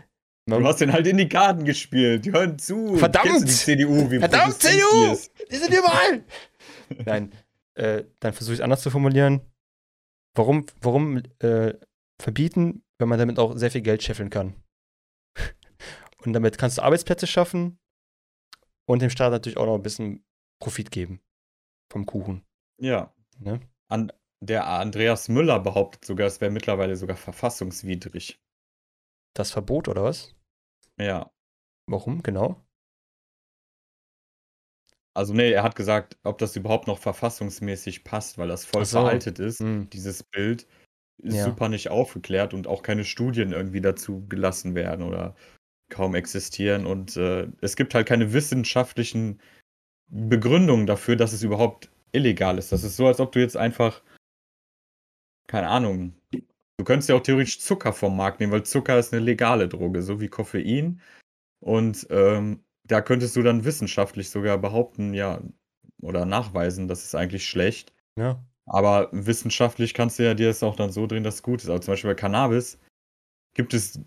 Man- Du hast den halt in die Karten gespielt. Die hören zu. Verdammt! Die CDU, wie Verdammt, CDU! ist? Die sind überall! Nein, äh, dann versuche ich es anders zu formulieren. Warum, warum äh, verbieten, wenn man damit auch sehr viel Geld scheffeln kann? Und damit kannst du Arbeitsplätze schaffen und dem Staat natürlich auch noch ein bisschen Profit geben vom Kuchen. Ja. Ne? An, der Andreas Müller behauptet sogar, es wäre mittlerweile sogar verfassungswidrig. Das Verbot oder was? Ja. Warum genau? Also, nee, er hat gesagt, ob das überhaupt noch verfassungsmäßig passt, weil das voll so. veraltet ist. Hm. Dieses Bild ist Ja. super nicht aufgeklärt und auch keine Studien irgendwie dazu gelassen werden oder kaum existieren. Und äh, es gibt halt keine wissenschaftlichen Begründungen dafür, dass es überhaupt illegal ist. Das ist so, als ob du jetzt einfach, keine Ahnung, du könntest ja auch theoretisch Zucker vom Markt nehmen, weil Zucker ist eine legale Droge, so wie Koffein. Und ähm, da könntest du dann wissenschaftlich sogar behaupten, ja, oder nachweisen, das ist eigentlich schlecht. Ja. Aber wissenschaftlich kannst du ja dir das auch dann so drehen, dass es gut ist. Aber zum Beispiel bei Cannabis gibt es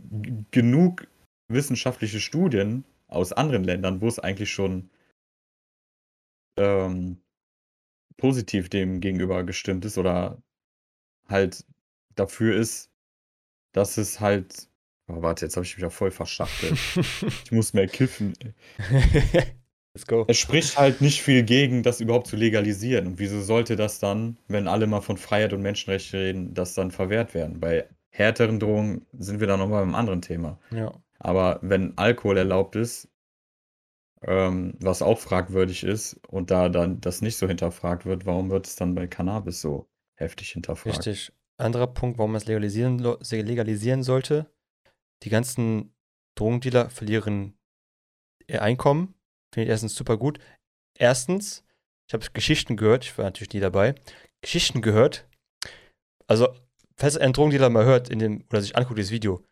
genug wissenschaftliche Studien aus anderen Ländern, wo es eigentlich schon ähm, positiv dem gegenüber gestimmt ist oder halt dafür ist, dass es halt. Oh, warte, jetzt habe ich mich ja voll verschachtelt. ich muss mehr kiffen. Let's go. Es spricht halt nicht viel gegen, das überhaupt zu legalisieren. Und wieso sollte das dann, wenn alle mal von Freiheit und Menschenrechte reden, das dann verwehrt werden? Bei härteren Drohungen sind wir dann nochmal beim anderen Thema. Ja. Aber wenn Alkohol erlaubt ist, ähm, was auch fragwürdig ist, und da dann das nicht so hinterfragt wird, warum wird es dann bei Cannabis so heftig hinterfragt? Richtig. Anderer Punkt, warum man es legalisieren, legalisieren sollte. Die ganzen Drogendealer verlieren ihr Einkommen Finde ich erstens super gut. Erstens, ich habe Geschichten gehört, ich war natürlich nie dabei, Geschichten gehört. Also, falls ein Drogendealer mal hört in dem, oder sich anguckt, dieses Video,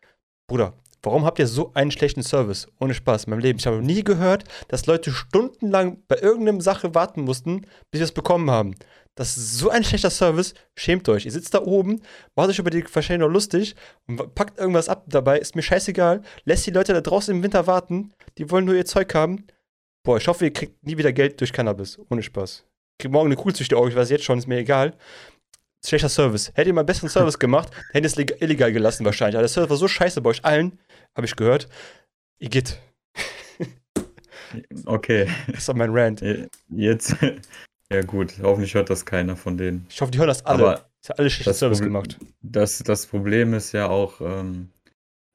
Bruder, warum habt ihr so einen schlechten Service? Ohne Spaß, in meinem Leben. Ich habe nie gehört, dass Leute stundenlang bei irgendeiner Sache warten mussten, bis sie es bekommen haben. Das ist so ein schlechter Service. Schämt euch. Ihr sitzt da oben, macht euch über die Verschändung noch lustig und packt irgendwas ab dabei. Ist mir scheißegal. Lässt die Leute da draußen im Winter warten. Die wollen nur ihr Zeug haben. Boah, ich hoffe, ihr kriegt nie wieder Geld durch Cannabis. Ohne Spaß. Ich krieg morgen eine Kugel zwischen die Augen, ich weiß jetzt schon, ist mir egal. Schlechter Service. Hättet ihr mal einen besseren Service gemacht, hättet ihr es illegal gelassen wahrscheinlich. Aber der Service war so scheiße bei euch allen, habe ich gehört. Ihr geht. Okay. Das war mein Rant. Jetzt. Ja, gut. Hoffentlich hört das keiner von denen. Ich hoffe, die hören das alle. Aber ich habe alle schlechten Service Problem, gemacht. Das, das Problem ist ja auch, ähm,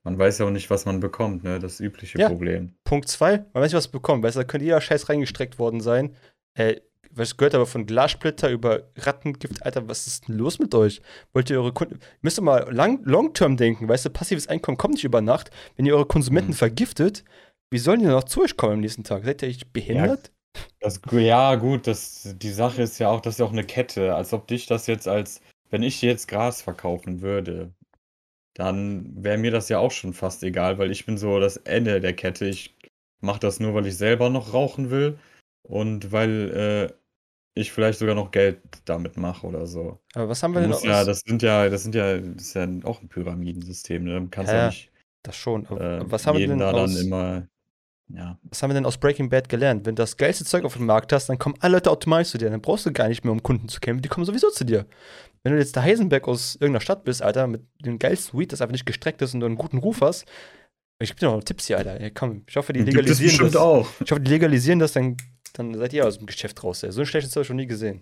man weiß ja auch nicht, was man bekommt, ne? Das übliche ja. Problem. Punkt zwei, man weiß nicht, was man bekommt. Weißt du, da könnte jeder Scheiß reingestreckt worden sein. Äh, was gehört aber von Glassplitter über Rattengift, Alter, was ist denn los mit euch? Wollt ihr eure Kunden. Müsst ihr mal lang, long-term denken, weißt du, passives Einkommen kommt nicht über Nacht. Wenn ihr eure Konsumenten mhm. vergiftet, wie sollen die noch zu euch kommen am nächsten Tag? Seid ihr echt behindert? Ja, das, ja gut, das, die Sache ist ja auch, das ist ja auch eine Kette. Als ob dich das jetzt als, wenn ich dir jetzt Gras verkaufen würde, dann wäre mir das ja auch schon fast egal, weil ich bin so das Ende der Kette. Ich mache das nur, weil ich selber noch rauchen will und weil äh, ich vielleicht sogar noch Geld damit mache oder so. Aber was haben wir denn noch? Ja, das sind ja, das sind ja, das ist ja auch ein Pyramidensystem. Ne? Kannst ja, ja nicht. Das schon. Äh, was haben wir denn da aus, dann immer ja. Was haben wir denn aus Breaking Bad gelernt? Wenn du das geilste Zeug auf dem Markt hast, dann kommen alle Leute automatisch zu dir. Dann brauchst du gar nicht mehr, um Kunden zu kämpfen. Die kommen sowieso zu dir. Wenn du jetzt der Heisenberg aus irgendeiner Stadt bist, Alter, mit dem geilsten Weed, das einfach nicht gestreckt ist und du einen guten Ruf hast, ich gebe dir noch Tipps hier, Alter. Ja, komm, ich hoffe, die legalisieren das. das. Auch. Ich hoffe, die legalisieren das, dann, dann seid ihr aus dem Geschäft raus, ey. So ein schlechtes Zeug schon nie gesehen.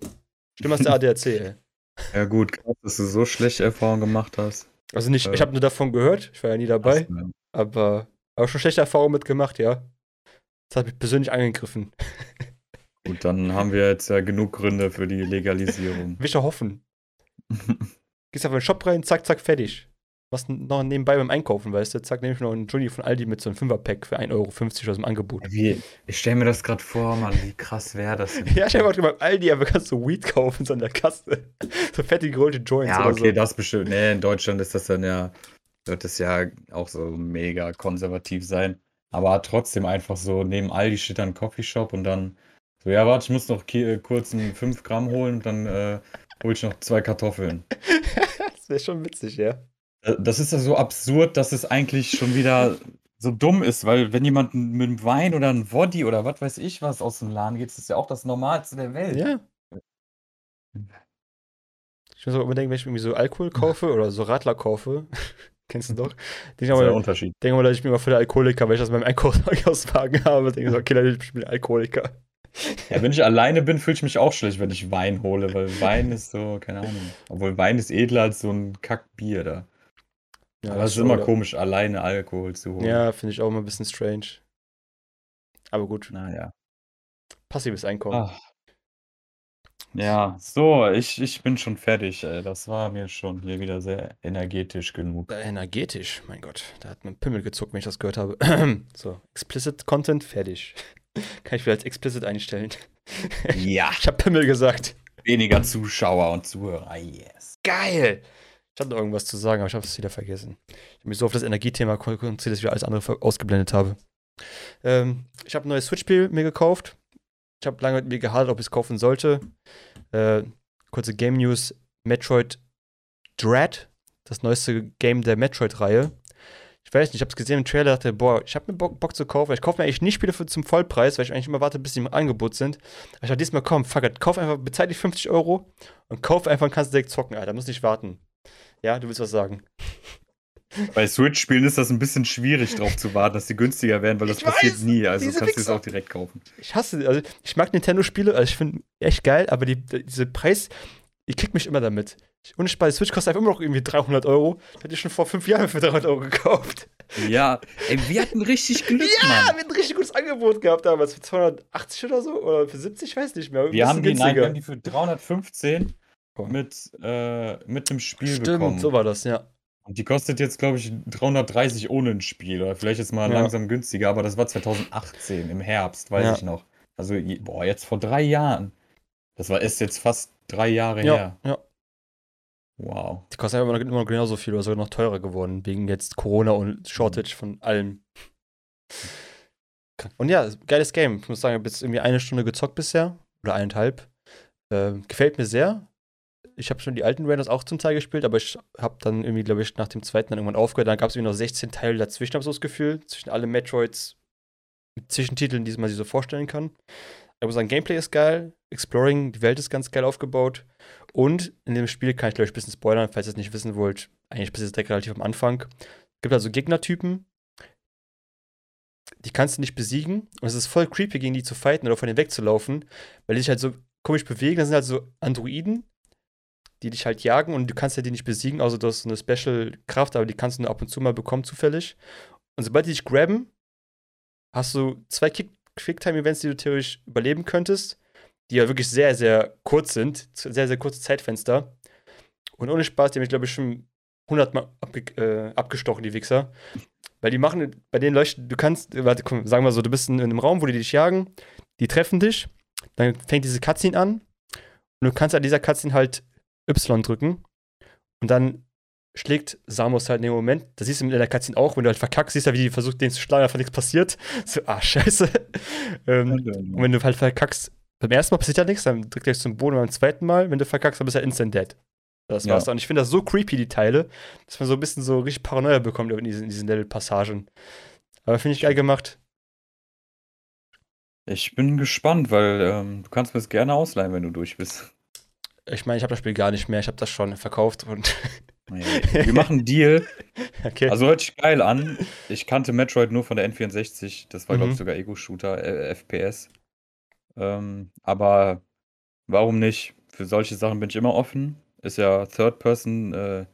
Stimmt, hast der ADAC, ey. Ja, gut, krass, dass du so schlechte Erfahrungen gemacht hast. Also nicht, äh, ich habe nur davon gehört, ich war ja nie dabei, aber auch schon schlechte Erfahrungen mitgemacht, ja. Das hat mich persönlich angegriffen. Gut, dann haben wir jetzt ja genug Gründe für die Legalisierung. Will ich hoffen. Gehst auf den Shop rein, zack, zack, fertig. Was noch nebenbei beim Einkaufen, weißt du? Zack, nehme ich noch einen Juni von Aldi mit so einem Fünferpack für 1,50 Euro aus dem Angebot. Wie, ich stelle mir das gerade vor, Mann, wie krass wäre das denn? ja, ich habe auch beim Aldi, aber kannst du Weed kaufen, so an der Kasse. so fette gerollte Joints. Ja, okay, so. das bestimmt. Nee, in Deutschland ist das dann ja, wird das ja auch so mega konservativ sein. Aber trotzdem einfach so neben Aldi steht dann ein Coffeeshop und dann so, ja, warte, ich muss noch kurz einen 5 Gramm holen und dann äh, hol ich noch zwei Kartoffeln. das wäre schon witzig, ja. Äh, das ist ja so absurd, dass es eigentlich schon wieder so dumm ist, weil wenn jemand mit einem Wein oder einem Woddy oder was weiß ich was aus dem Laden geht, ist das ja auch das Normalste der Welt. Ja. Ich muss auch unbedingt, wenn ich irgendwie so Alkohol kaufe oder so Radler kaufe, Kennst du doch? Denk das ist der Unterschied. Denke mal, dass ich mir mal für der Alkoholiker, weil ich das beim Einkaufswagen habe. Denke so, okay, dann ich bin Alkoholiker. Ja, wenn ich alleine bin, fühle ich mich auch schlecht, wenn ich Wein hole, weil Wein ist so, keine Ahnung. Obwohl Wein ist edler als so ein Kackbier da. Ja, Aber es ist immer oder? komisch, alleine Alkohol zu holen. Ja, finde ich auch immer ein bisschen strange. Aber gut. Naja. Passives Einkommen. Ach. Ja, so, ich, ich bin schon fertig. Das war mir schon hier wieder sehr energetisch genug. Äh, energetisch, mein Gott. Da hat mein Pimmel gezuckt, wenn ich das gehört habe. so, Explicit Content, fertig. Kann ich wieder als explicit einstellen. Ja. ich habe Pimmel gesagt. Weniger Zuschauer und Zuhörer, yes. Geil! Ich hatte noch irgendwas zu sagen, aber ich habe es wieder vergessen. Ich habe mich so auf das Energiethema konzentriert, dass ich wieder alles andere ausgeblendet habe. Ähm, ich habe ein neues Switch-Spiel mir gekauft. Ich habe lange mit mir gehadert, ob ich es kaufen sollte. Äh, kurze Game News: Metroid Dread, das neueste Game der Metroid-Reihe. Ich weiß nicht, ich habe es gesehen im Trailer, dachte, boah, ich habe mir Bock, Bock, zu kaufen. Ich kaufe mir eigentlich nicht Spiele für, zum Vollpreis, weil ich eigentlich immer warte, bis sie im Angebot sind. Aber ich dachte diesmal, komm, fuck it, kauf einfach, bezahl die 50 Euro und kauf einfach und kannst direkt zocken, Alter, muss nicht warten. Ja, du willst was sagen. Bei Switch-Spielen ist das ein bisschen schwierig drauf zu warten, dass sie günstiger werden, weil das Ich passiert weiß, nie. Also kannst du es auch direkt kaufen. Ich hasse, also ich mag Nintendo-Spiele, also ich finde echt geil, aber die, diese Preis, die kickt mich immer damit. Und ich bei Switch kostet einfach immer noch irgendwie 300 Euro. Das hätte ich schon vor fünf Jahren für 300 Euro gekauft. Ja, ey, wir hatten richtig Glück, Ja, Mann. wir haben ein richtig gutes Angebot gehabt damals für 280 oder so oder für 70, ich weiß nicht mehr. Wir haben, die, nein, wir haben die für 315 Oh. mit, äh, mit einem Spiel Stimmt, bekommen. so war das, ja. Und die kostet jetzt, glaube ich, 330 ohne ein Spiel. Oder vielleicht jetzt mal Ja. langsam günstiger, aber das war 2018 im Herbst, weiß Ja. ich noch. Also, boah, jetzt vor drei Jahren. Das war ist jetzt fast drei Jahre Ja, her. ja. Wow. Die einfach immer noch, immer noch genauso viel oder sogar noch teurer geworden, wegen jetzt Corona und Shortage von allem. Und ja, geiles Game. Ich muss sagen, ich habe jetzt irgendwie eine Stunde gezockt bisher. Oder eineinhalb. Ähm, gefällt mir sehr. Ich habe schon die alten Raiders auch zum Teil gespielt, aber ich habe dann irgendwie, glaube ich, nach dem zweiten dann irgendwann aufgehört. Dann gab es irgendwie noch 16 Teile dazwischen, habe ich so das Gefühl. Zwischen alle Metroids mit Zwischentiteln, die man sich so vorstellen kann. Muss sagen, Gameplay ist geil. Exploring, die Welt ist ganz geil aufgebaut. Und in dem Spiel kann ich, glaube ich, ein bisschen spoilern, falls ihr es nicht wissen wollt. Eigentlich bis jetzt direkt relativ am Anfang. Es gibt also Gegnertypen, die kannst du nicht besiegen. Und es ist voll creepy, gegen die zu fighten oder von denen wegzulaufen, weil die sich halt so komisch bewegen. Das sind halt so Androiden, die dich halt jagen und du kannst ja die nicht besiegen, außer du hast eine Special-Kraft, aber die kannst du nur ab und zu mal bekommen, zufällig. Und sobald die dich grabben, hast du zwei Quicktime-Events, die du theoretisch überleben könntest, die ja wirklich sehr, sehr kurz sind. Sehr, sehr kurze Zeitfenster. Und ohne Spaß, die haben mich, glaube ich, schon 100 Mal abge äh, abgestochen, die Wichser. Weil die machen, bei denen leuchten, du kannst, warte, komm, sagen wir so, du bist in, in einem Raum, wo die dich jagen, die treffen dich, dann fängt diese Cutscene an und du kannst an dieser Cutscene halt Y drücken und dann schlägt Samus halt in dem Moment, das siehst du in der Cutscene auch, wenn du halt verkackst, siehst du, wie die versucht, den zu schlagen, einfach nichts passiert. So, ah, scheiße. ähm, und wenn du halt verkackst, beim ersten Mal passiert ja nichts, dann drückt er dich zum Boden, beim zweiten Mal, wenn du verkackst, dann bist du ja instant dead. Das Ja. war's dann. Und ich finde das so creepy, die Teile, dass man so ein bisschen so richtig Paranoia bekommt in diesen, in diesen Level-Passagen. Aber finde ich geil gemacht. Ich bin gespannt, weil ähm, du kannst mir es gerne ausleihen, wenn du durch bist. Ich meine, ich habe das Spiel gar nicht mehr, ich habe das schon verkauft und Wir machen einen Deal. okay. Also hört sich geil an. Ich kannte Metroid nur von der N64. Das war, glaube Mhm. ich, sogar Ego-Shooter, äh, FPS. Ähm, aber warum nicht? Für solche Sachen bin ich immer offen. Ist ja Third Person, äh,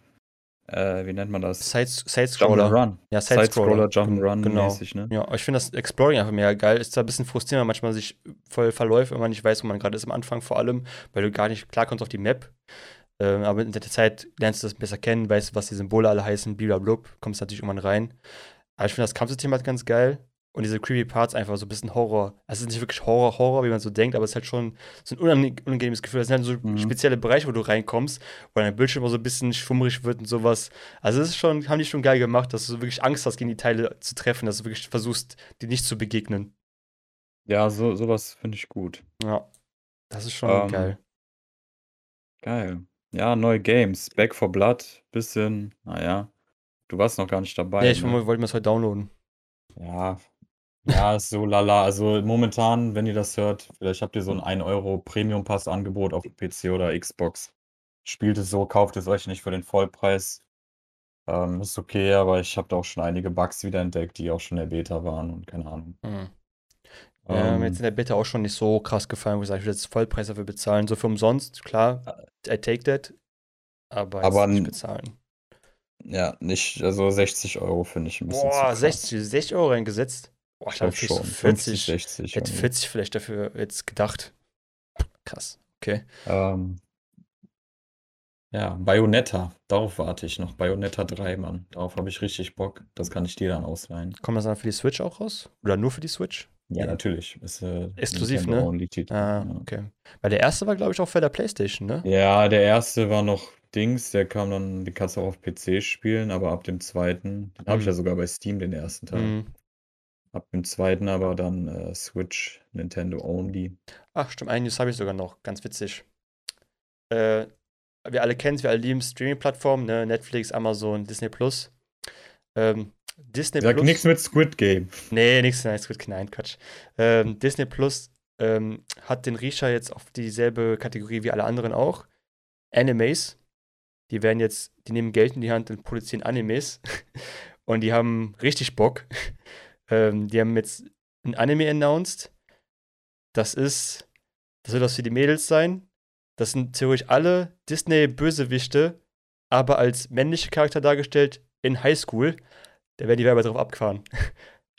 äh, wie nennt man das? Side- Side-Scroller. Jump'n'Run. ja, Side-Scroller, Genau. Jump'n'Run-mäßig, ne? Ja, ich finde das Exploring einfach mega geil. Ist zwar ein bisschen frustrierend, weil manchmal sich voll verläuft, wenn man nicht weiß, wo man gerade ist am Anfang vor allem, weil du gar nicht klarkommst auf die Map. Ähm, aber in der Zeit lernst du das besser kennen, weißt, was die Symbole alle heißen, blablabla, kommst natürlich irgendwann rein. Aber ich finde das Kampfsystem halt ganz geil. Und diese creepy Parts einfach so ein bisschen Horror. Also es ist nicht wirklich Horror, Horror, wie man so denkt, aber es ist halt schon so ein unange- unangenehmes Gefühl. Das sind halt so Mhm. spezielle Bereiche, wo du reinkommst, wo dein Bildschirm auch so ein bisschen schwummrig wird und sowas. Also es ist schon, haben die schon geil gemacht, dass du wirklich Angst hast, gegen die Teile zu treffen, dass du wirklich versuchst, die nicht zu begegnen. Ja, so, sowas finde ich gut. Ja. Das ist schon Ähm, geil. Geil. Ja, neue Games. Back for Blood, bisschen, naja. Du warst noch gar nicht dabei. Ja, ich ne? wollte mir das heute downloaden. Ja, ja, ist so lala. Also momentan, wenn ihr das hört, vielleicht habt ihr so ein 1 Euro Premium-Pass-Angebot auf PC oder Xbox. Spielt es so, kauft es euch nicht für den Vollpreis. Ähm, ist okay, aber ich habe da auch schon einige Bugs wieder entdeckt, die auch schon in der Beta waren und keine Ahnung. Mhm. Ja, Ähm, jetzt in der Beta auch schon nicht so krass gefallen, wo ich sage, ich will jetzt Vollpreis dafür bezahlen. So für umsonst, klar, I take that. Aber, Aber nicht bezahlen. ja, nicht, also 60 Euro finde ich ein bisschen Boah, krass. 60, 60 Euro reingesetzt. Boah, Ich glaube so schon. 40. 50, 60. Ich hätte irgendwie. 40 vielleicht dafür jetzt gedacht. Krass. Okay. Ähm, ja, Bayonetta, darauf warte ich noch. Bayonetta 3, Mann. Darauf habe ich richtig Bock. Das kann ich dir dann ausleihen. Kommt das dann für die Switch auch raus? Oder nur für die Switch? Ja, natürlich. Ist, äh, Exklusiv, ne? Ah, ja. okay. Weil der erste war, glaube ich, auch für der Playstation, ne? ja, der erste war noch Dings, der kam dann, den kannst du auch auf PC spielen, aber ab dem zweiten, den habe ich Mhm. ja sogar bei Steam, den ersten Teil. Mhm. Ab dem zweiten aber dann äh, Switch, Nintendo Only. Ach, stimmt, einen News habe ich sogar noch. Ganz witzig. Äh, wir alle kennen es, wir alle lieben Streaming-Plattformen, ne? Netflix, Amazon, Disney Plus. Ähm, Disney Sag Plus. nichts mit Squid Game. Nee, nichts, nein, gut, nein, Quatsch. Ähm, Disney Plus ähm, hat den Riecher jetzt auf dieselbe Kategorie wie alle anderen auch. Animes. die werden jetzt, die nehmen Geld in die Hand und produzieren Animes. und die haben richtig Bock. Ähm, die haben jetzt ein Anime announced. Das ist, das soll das für die Mädels sein. Das sind theoretisch alle Disney-Bösewichte, aber als männliche Charakter dargestellt in Highschool. Da werden die Werber drauf abgefahren.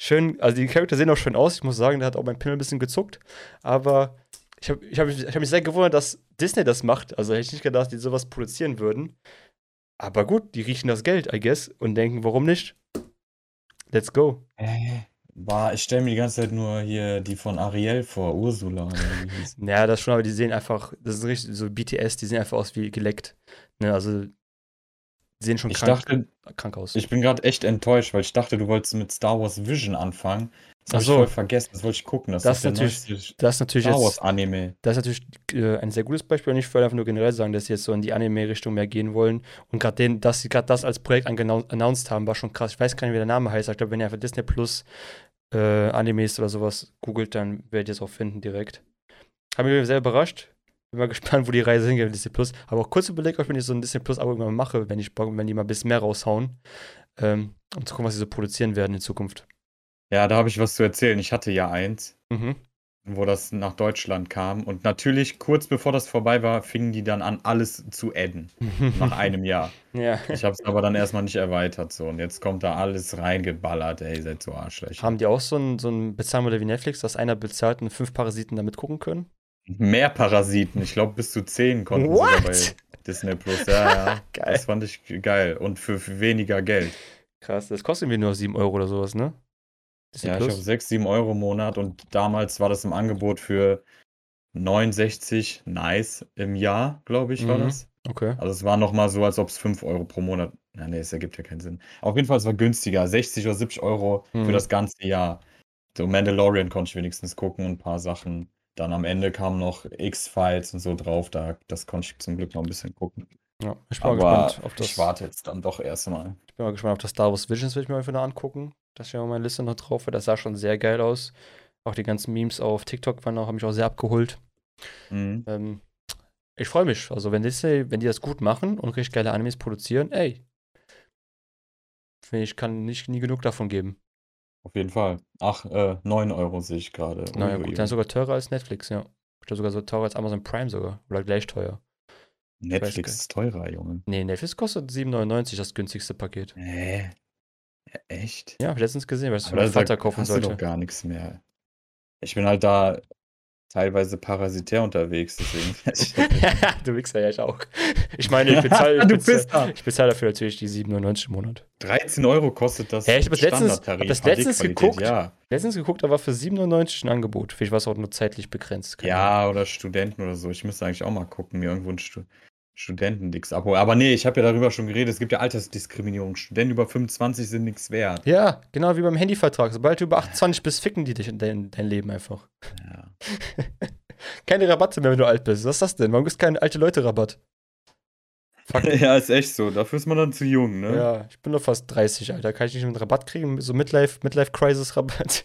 schön, also die Charakter sehen auch schön aus. Ich muss sagen, da hat auch mein Pimmel ein bisschen gezuckt. Aber ich habe ich hab, ich hab mich sehr gewundert, dass Disney das macht. Also hätte ich nicht gedacht, dass die sowas produzieren würden. Aber gut, die riechen das Geld, I guess, und denken, warum nicht? Let's go. Äh, war, ich stelle mir die ganze Zeit nur hier die von Ariel vor, Ursula. Ja, das schon, aber die sehen einfach, das ist richtig so BTS, die sehen einfach aus wie geleckt. Ne, also die sehen schon krank, dachte, krank aus. ich bin gerade echt enttäuscht, weil ich dachte, du wolltest mit Star Wars Vision anfangen. Ach so. ich voll vergessen, das wollte ich gucken. Das, Das ist natürlich- neueste das ist natürlich Star jetzt Wars Anime. Das ist natürlich äh, ein sehr gutes Beispiel und ich würde einfach nur generell sagen, dass sie jetzt so in die Anime-Richtung mehr gehen wollen. Und gerade dass sie gerade das als Projekt announced haben, war schon krass. Ich weiß gar nicht, wie der Name heißt. Ich glaube, wenn ihr einfach Disney Plus äh, Animes oder sowas googelt, dann werdet ihr es auch finden direkt. Haben mich sehr überrascht. Bin mal gespannt, wo die Reise hingeht mit Disney Plus. Aber auch kurz überlegt, ob ich mir so ein Disney Plus Abo irgendwann mache, wenn ich wenn die mal ein bisschen mehr raushauen. Ähm, um zu gucken, was sie so produzieren werden in Zukunft. Ja, da habe ich was zu erzählen. Ich hatte ja eins, Mhm. wo das nach Deutschland kam. Und natürlich, kurz bevor das vorbei war, fingen die dann an, alles zu adden. Nach einem Jahr. ja. Ich habe es aber dann erstmal nicht erweitert. So. Und jetzt kommt da alles reingeballert. Ey, ihr seid so Arschlöcher. Haben die auch so ein, so ein Bezahlmodell wie Netflix, dass einer bezahlt und fünf Parasiten damit gucken können? Mehr Parasiten. Ich glaube, bis zu 10 konnten What? sogar bei Disney Plus. Ja, ja. Geil. Das fand ich geil. Und für, für weniger Geld. Krass, das kostet irgendwie nur 7 Euro oder sowas, ne? Ja, ich glaube 6, 7 Euro im Monat. Und damals war das im Angebot für 69 nice im Jahr, glaube ich, war Mhm. das. Okay. Also es war nochmal so, als ob es 5 Euro pro Monat. Ja, nee, es ergibt ja keinen Sinn. Auf jeden Fall, es war günstiger. 60 oder 70 Euro Mhm. für das ganze Jahr. So Mandalorian konnte ich wenigstens gucken und ein paar Sachen. Dann am Ende kamen noch X-Files und so drauf. Da, das konnte ich zum Glück noch ein bisschen gucken. Ja, ich bin mal Aber gespannt auf das. ich warte jetzt dann doch erstmal. Ich bin mal gespannt auf das Star Wars Visions, will ich mir einfach noch angucken. Das ja auf meiner Liste noch drauf, weil das sah schon sehr geil aus. Auch die ganzen Memes auf TikTok waren auch, haben mich auch sehr abgeholt. Mhm. Ähm, ich freue mich. Also, wenn Disney, wenn die das gut machen und richtig geile Animes produzieren, ey. Ich, kann nicht nie genug davon geben. Auf jeden Fall. Ach, äh, 9 Euro sehe ich gerade. Naja, gut, dann sogar teurer als Netflix, ja. Glaube sogar so teurer als Amazon Prime sogar. Oder gleich teuer. Netflix ist teurer, Junge. Nee, Netflix kostet 7,99 das günstigste Paket. Hä? Ja, echt? Ja, hab ich letztens gesehen, weil ich es für Aber meinen Vater kaufen sollte. doch gar nichts mehr. Ich bin halt da teilweise parasitär unterwegs, deswegen. du Wichser, ja, ich auch. Ich meine, ich bezahle bezahl, bezahl dafür natürlich die 7,99 im Monat. 13 Euro kostet das Hä, ich hab das letztens- hab das letztens geguckt. Ja. Letztens geguckt, da war für 97 ein Angebot. Vielleicht war es auch nur zeitlich begrenzt. ja, oder Studenten oder so. Ich müsste eigentlich auch mal gucken, mir irgendwo ein Stu Studentendix abholen. Aber nee, ich habe ja darüber schon geredet. Es gibt ja Altersdiskriminierung. Studenten über 25 sind nichts wert. Ja, genau wie beim Handyvertrag. Sobald du über 28 bist, ficken die dich in dein, dein Leben einfach. Ja. Keine Rabatte mehr, wenn du alt bist. Was ist das denn? Warum gibt es keinen alte Leute-Rabatt? Fuck. ja, ist echt so. Dafür ist man dann zu jung, ne? Ja, ich bin doch fast 30, Alter. Kann ich nicht einen Rabatt kriegen? So Midlife, Midlife Crisis Rabatt.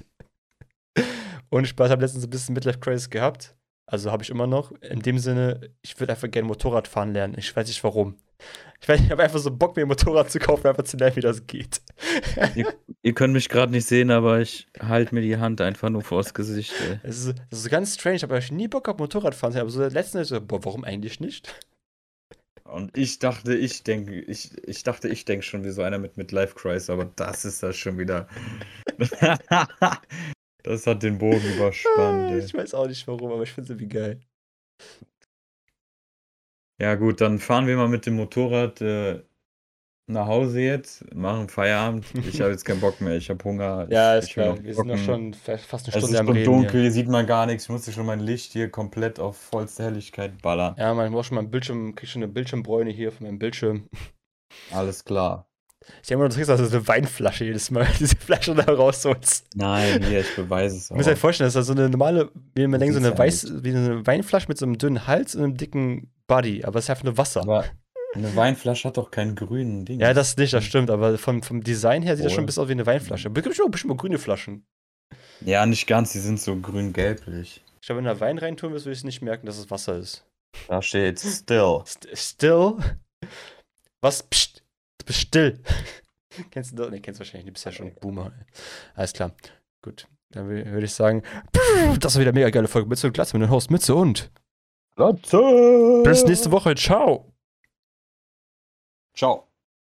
Und ich habe letztens ein bisschen Midlife Crisis gehabt. Also habe ich immer noch. In dem Sinne, ich würde einfach gerne Motorrad fahren lernen. Ich weiß nicht warum. Ich weiß, ich habe einfach so Bock, mir ein Motorrad zu kaufen, einfach zu lernen, wie das geht. Ihr könnt mich gerade nicht sehen, aber ich halte mir die Hand einfach nur vors Gesicht. Ey. Es ist, das ist ganz strange, aber ich nie Bock auf Motorradfahren. Aber so letztens so, boah, warum eigentlich nicht? Und ich dachte, ich denke, ich, ich dachte, ich denke schon wie so einer mit Midlife Crisis, aber das ist das schon wieder. das hat den Bogen überspannt. Ey. Ich weiß auch nicht warum, aber ich finde es irgendwie geil. Ja, gut, dann fahren wir mal mit dem Motorrad äh, nach Hause jetzt, machen Feierabend. Ich habe jetzt keinen Bock mehr, ich habe Hunger. Ja, ist ich klar. Wir sind noch schon fa- fast eine Es ist Stunde am Reden. dunkel, Hier. sieht man gar nichts. Ich musste schon mein Licht hier komplett auf vollste Helligkeit ballern. Ja, man muss schon mal ein Bildschirm, krieg schon eine Bildschirmbräune hier von meinem Bildschirm. Alles klar. Ich denke mal, du trinkst also eine Weinflasche jedes Mal, diese Flasche da rausholst. Nein, hier, ich beweise es Du musst dir auch. vorstellen, das ist so eine normale, wie man denkt, so eine, Weiß, wie eine Weinflasche mit so einem dünnen Hals und einem dicken Body, aber es ist einfach nur Wasser. Aber eine Weinflasche hat doch keinen grünen Ding. ja, das nicht, das stimmt, aber vom, vom Design her sieht das schon ein bisschen aus wie eine Weinflasche. Es gibt schon bestimmt mal grüne Flaschen. Ja, nicht ganz, die sind so grün-gelblich. Ich glaube, wenn du da Wein reintun willst, würde ich nicht merken, dass es Wasser ist. Da steht still. St still. Was? Psst. Du bist still. kennst du das? Nee, kennst du wahrscheinlich nicht. Du bist ja schon ein Boomer. Alles klar. Gut. Dann würde ich sagen, das war wieder eine mega geile Folge. Mütze und Glatze mit dem Host Mütze und. Glatze! Bis nächste Woche. Ciao. Ciao.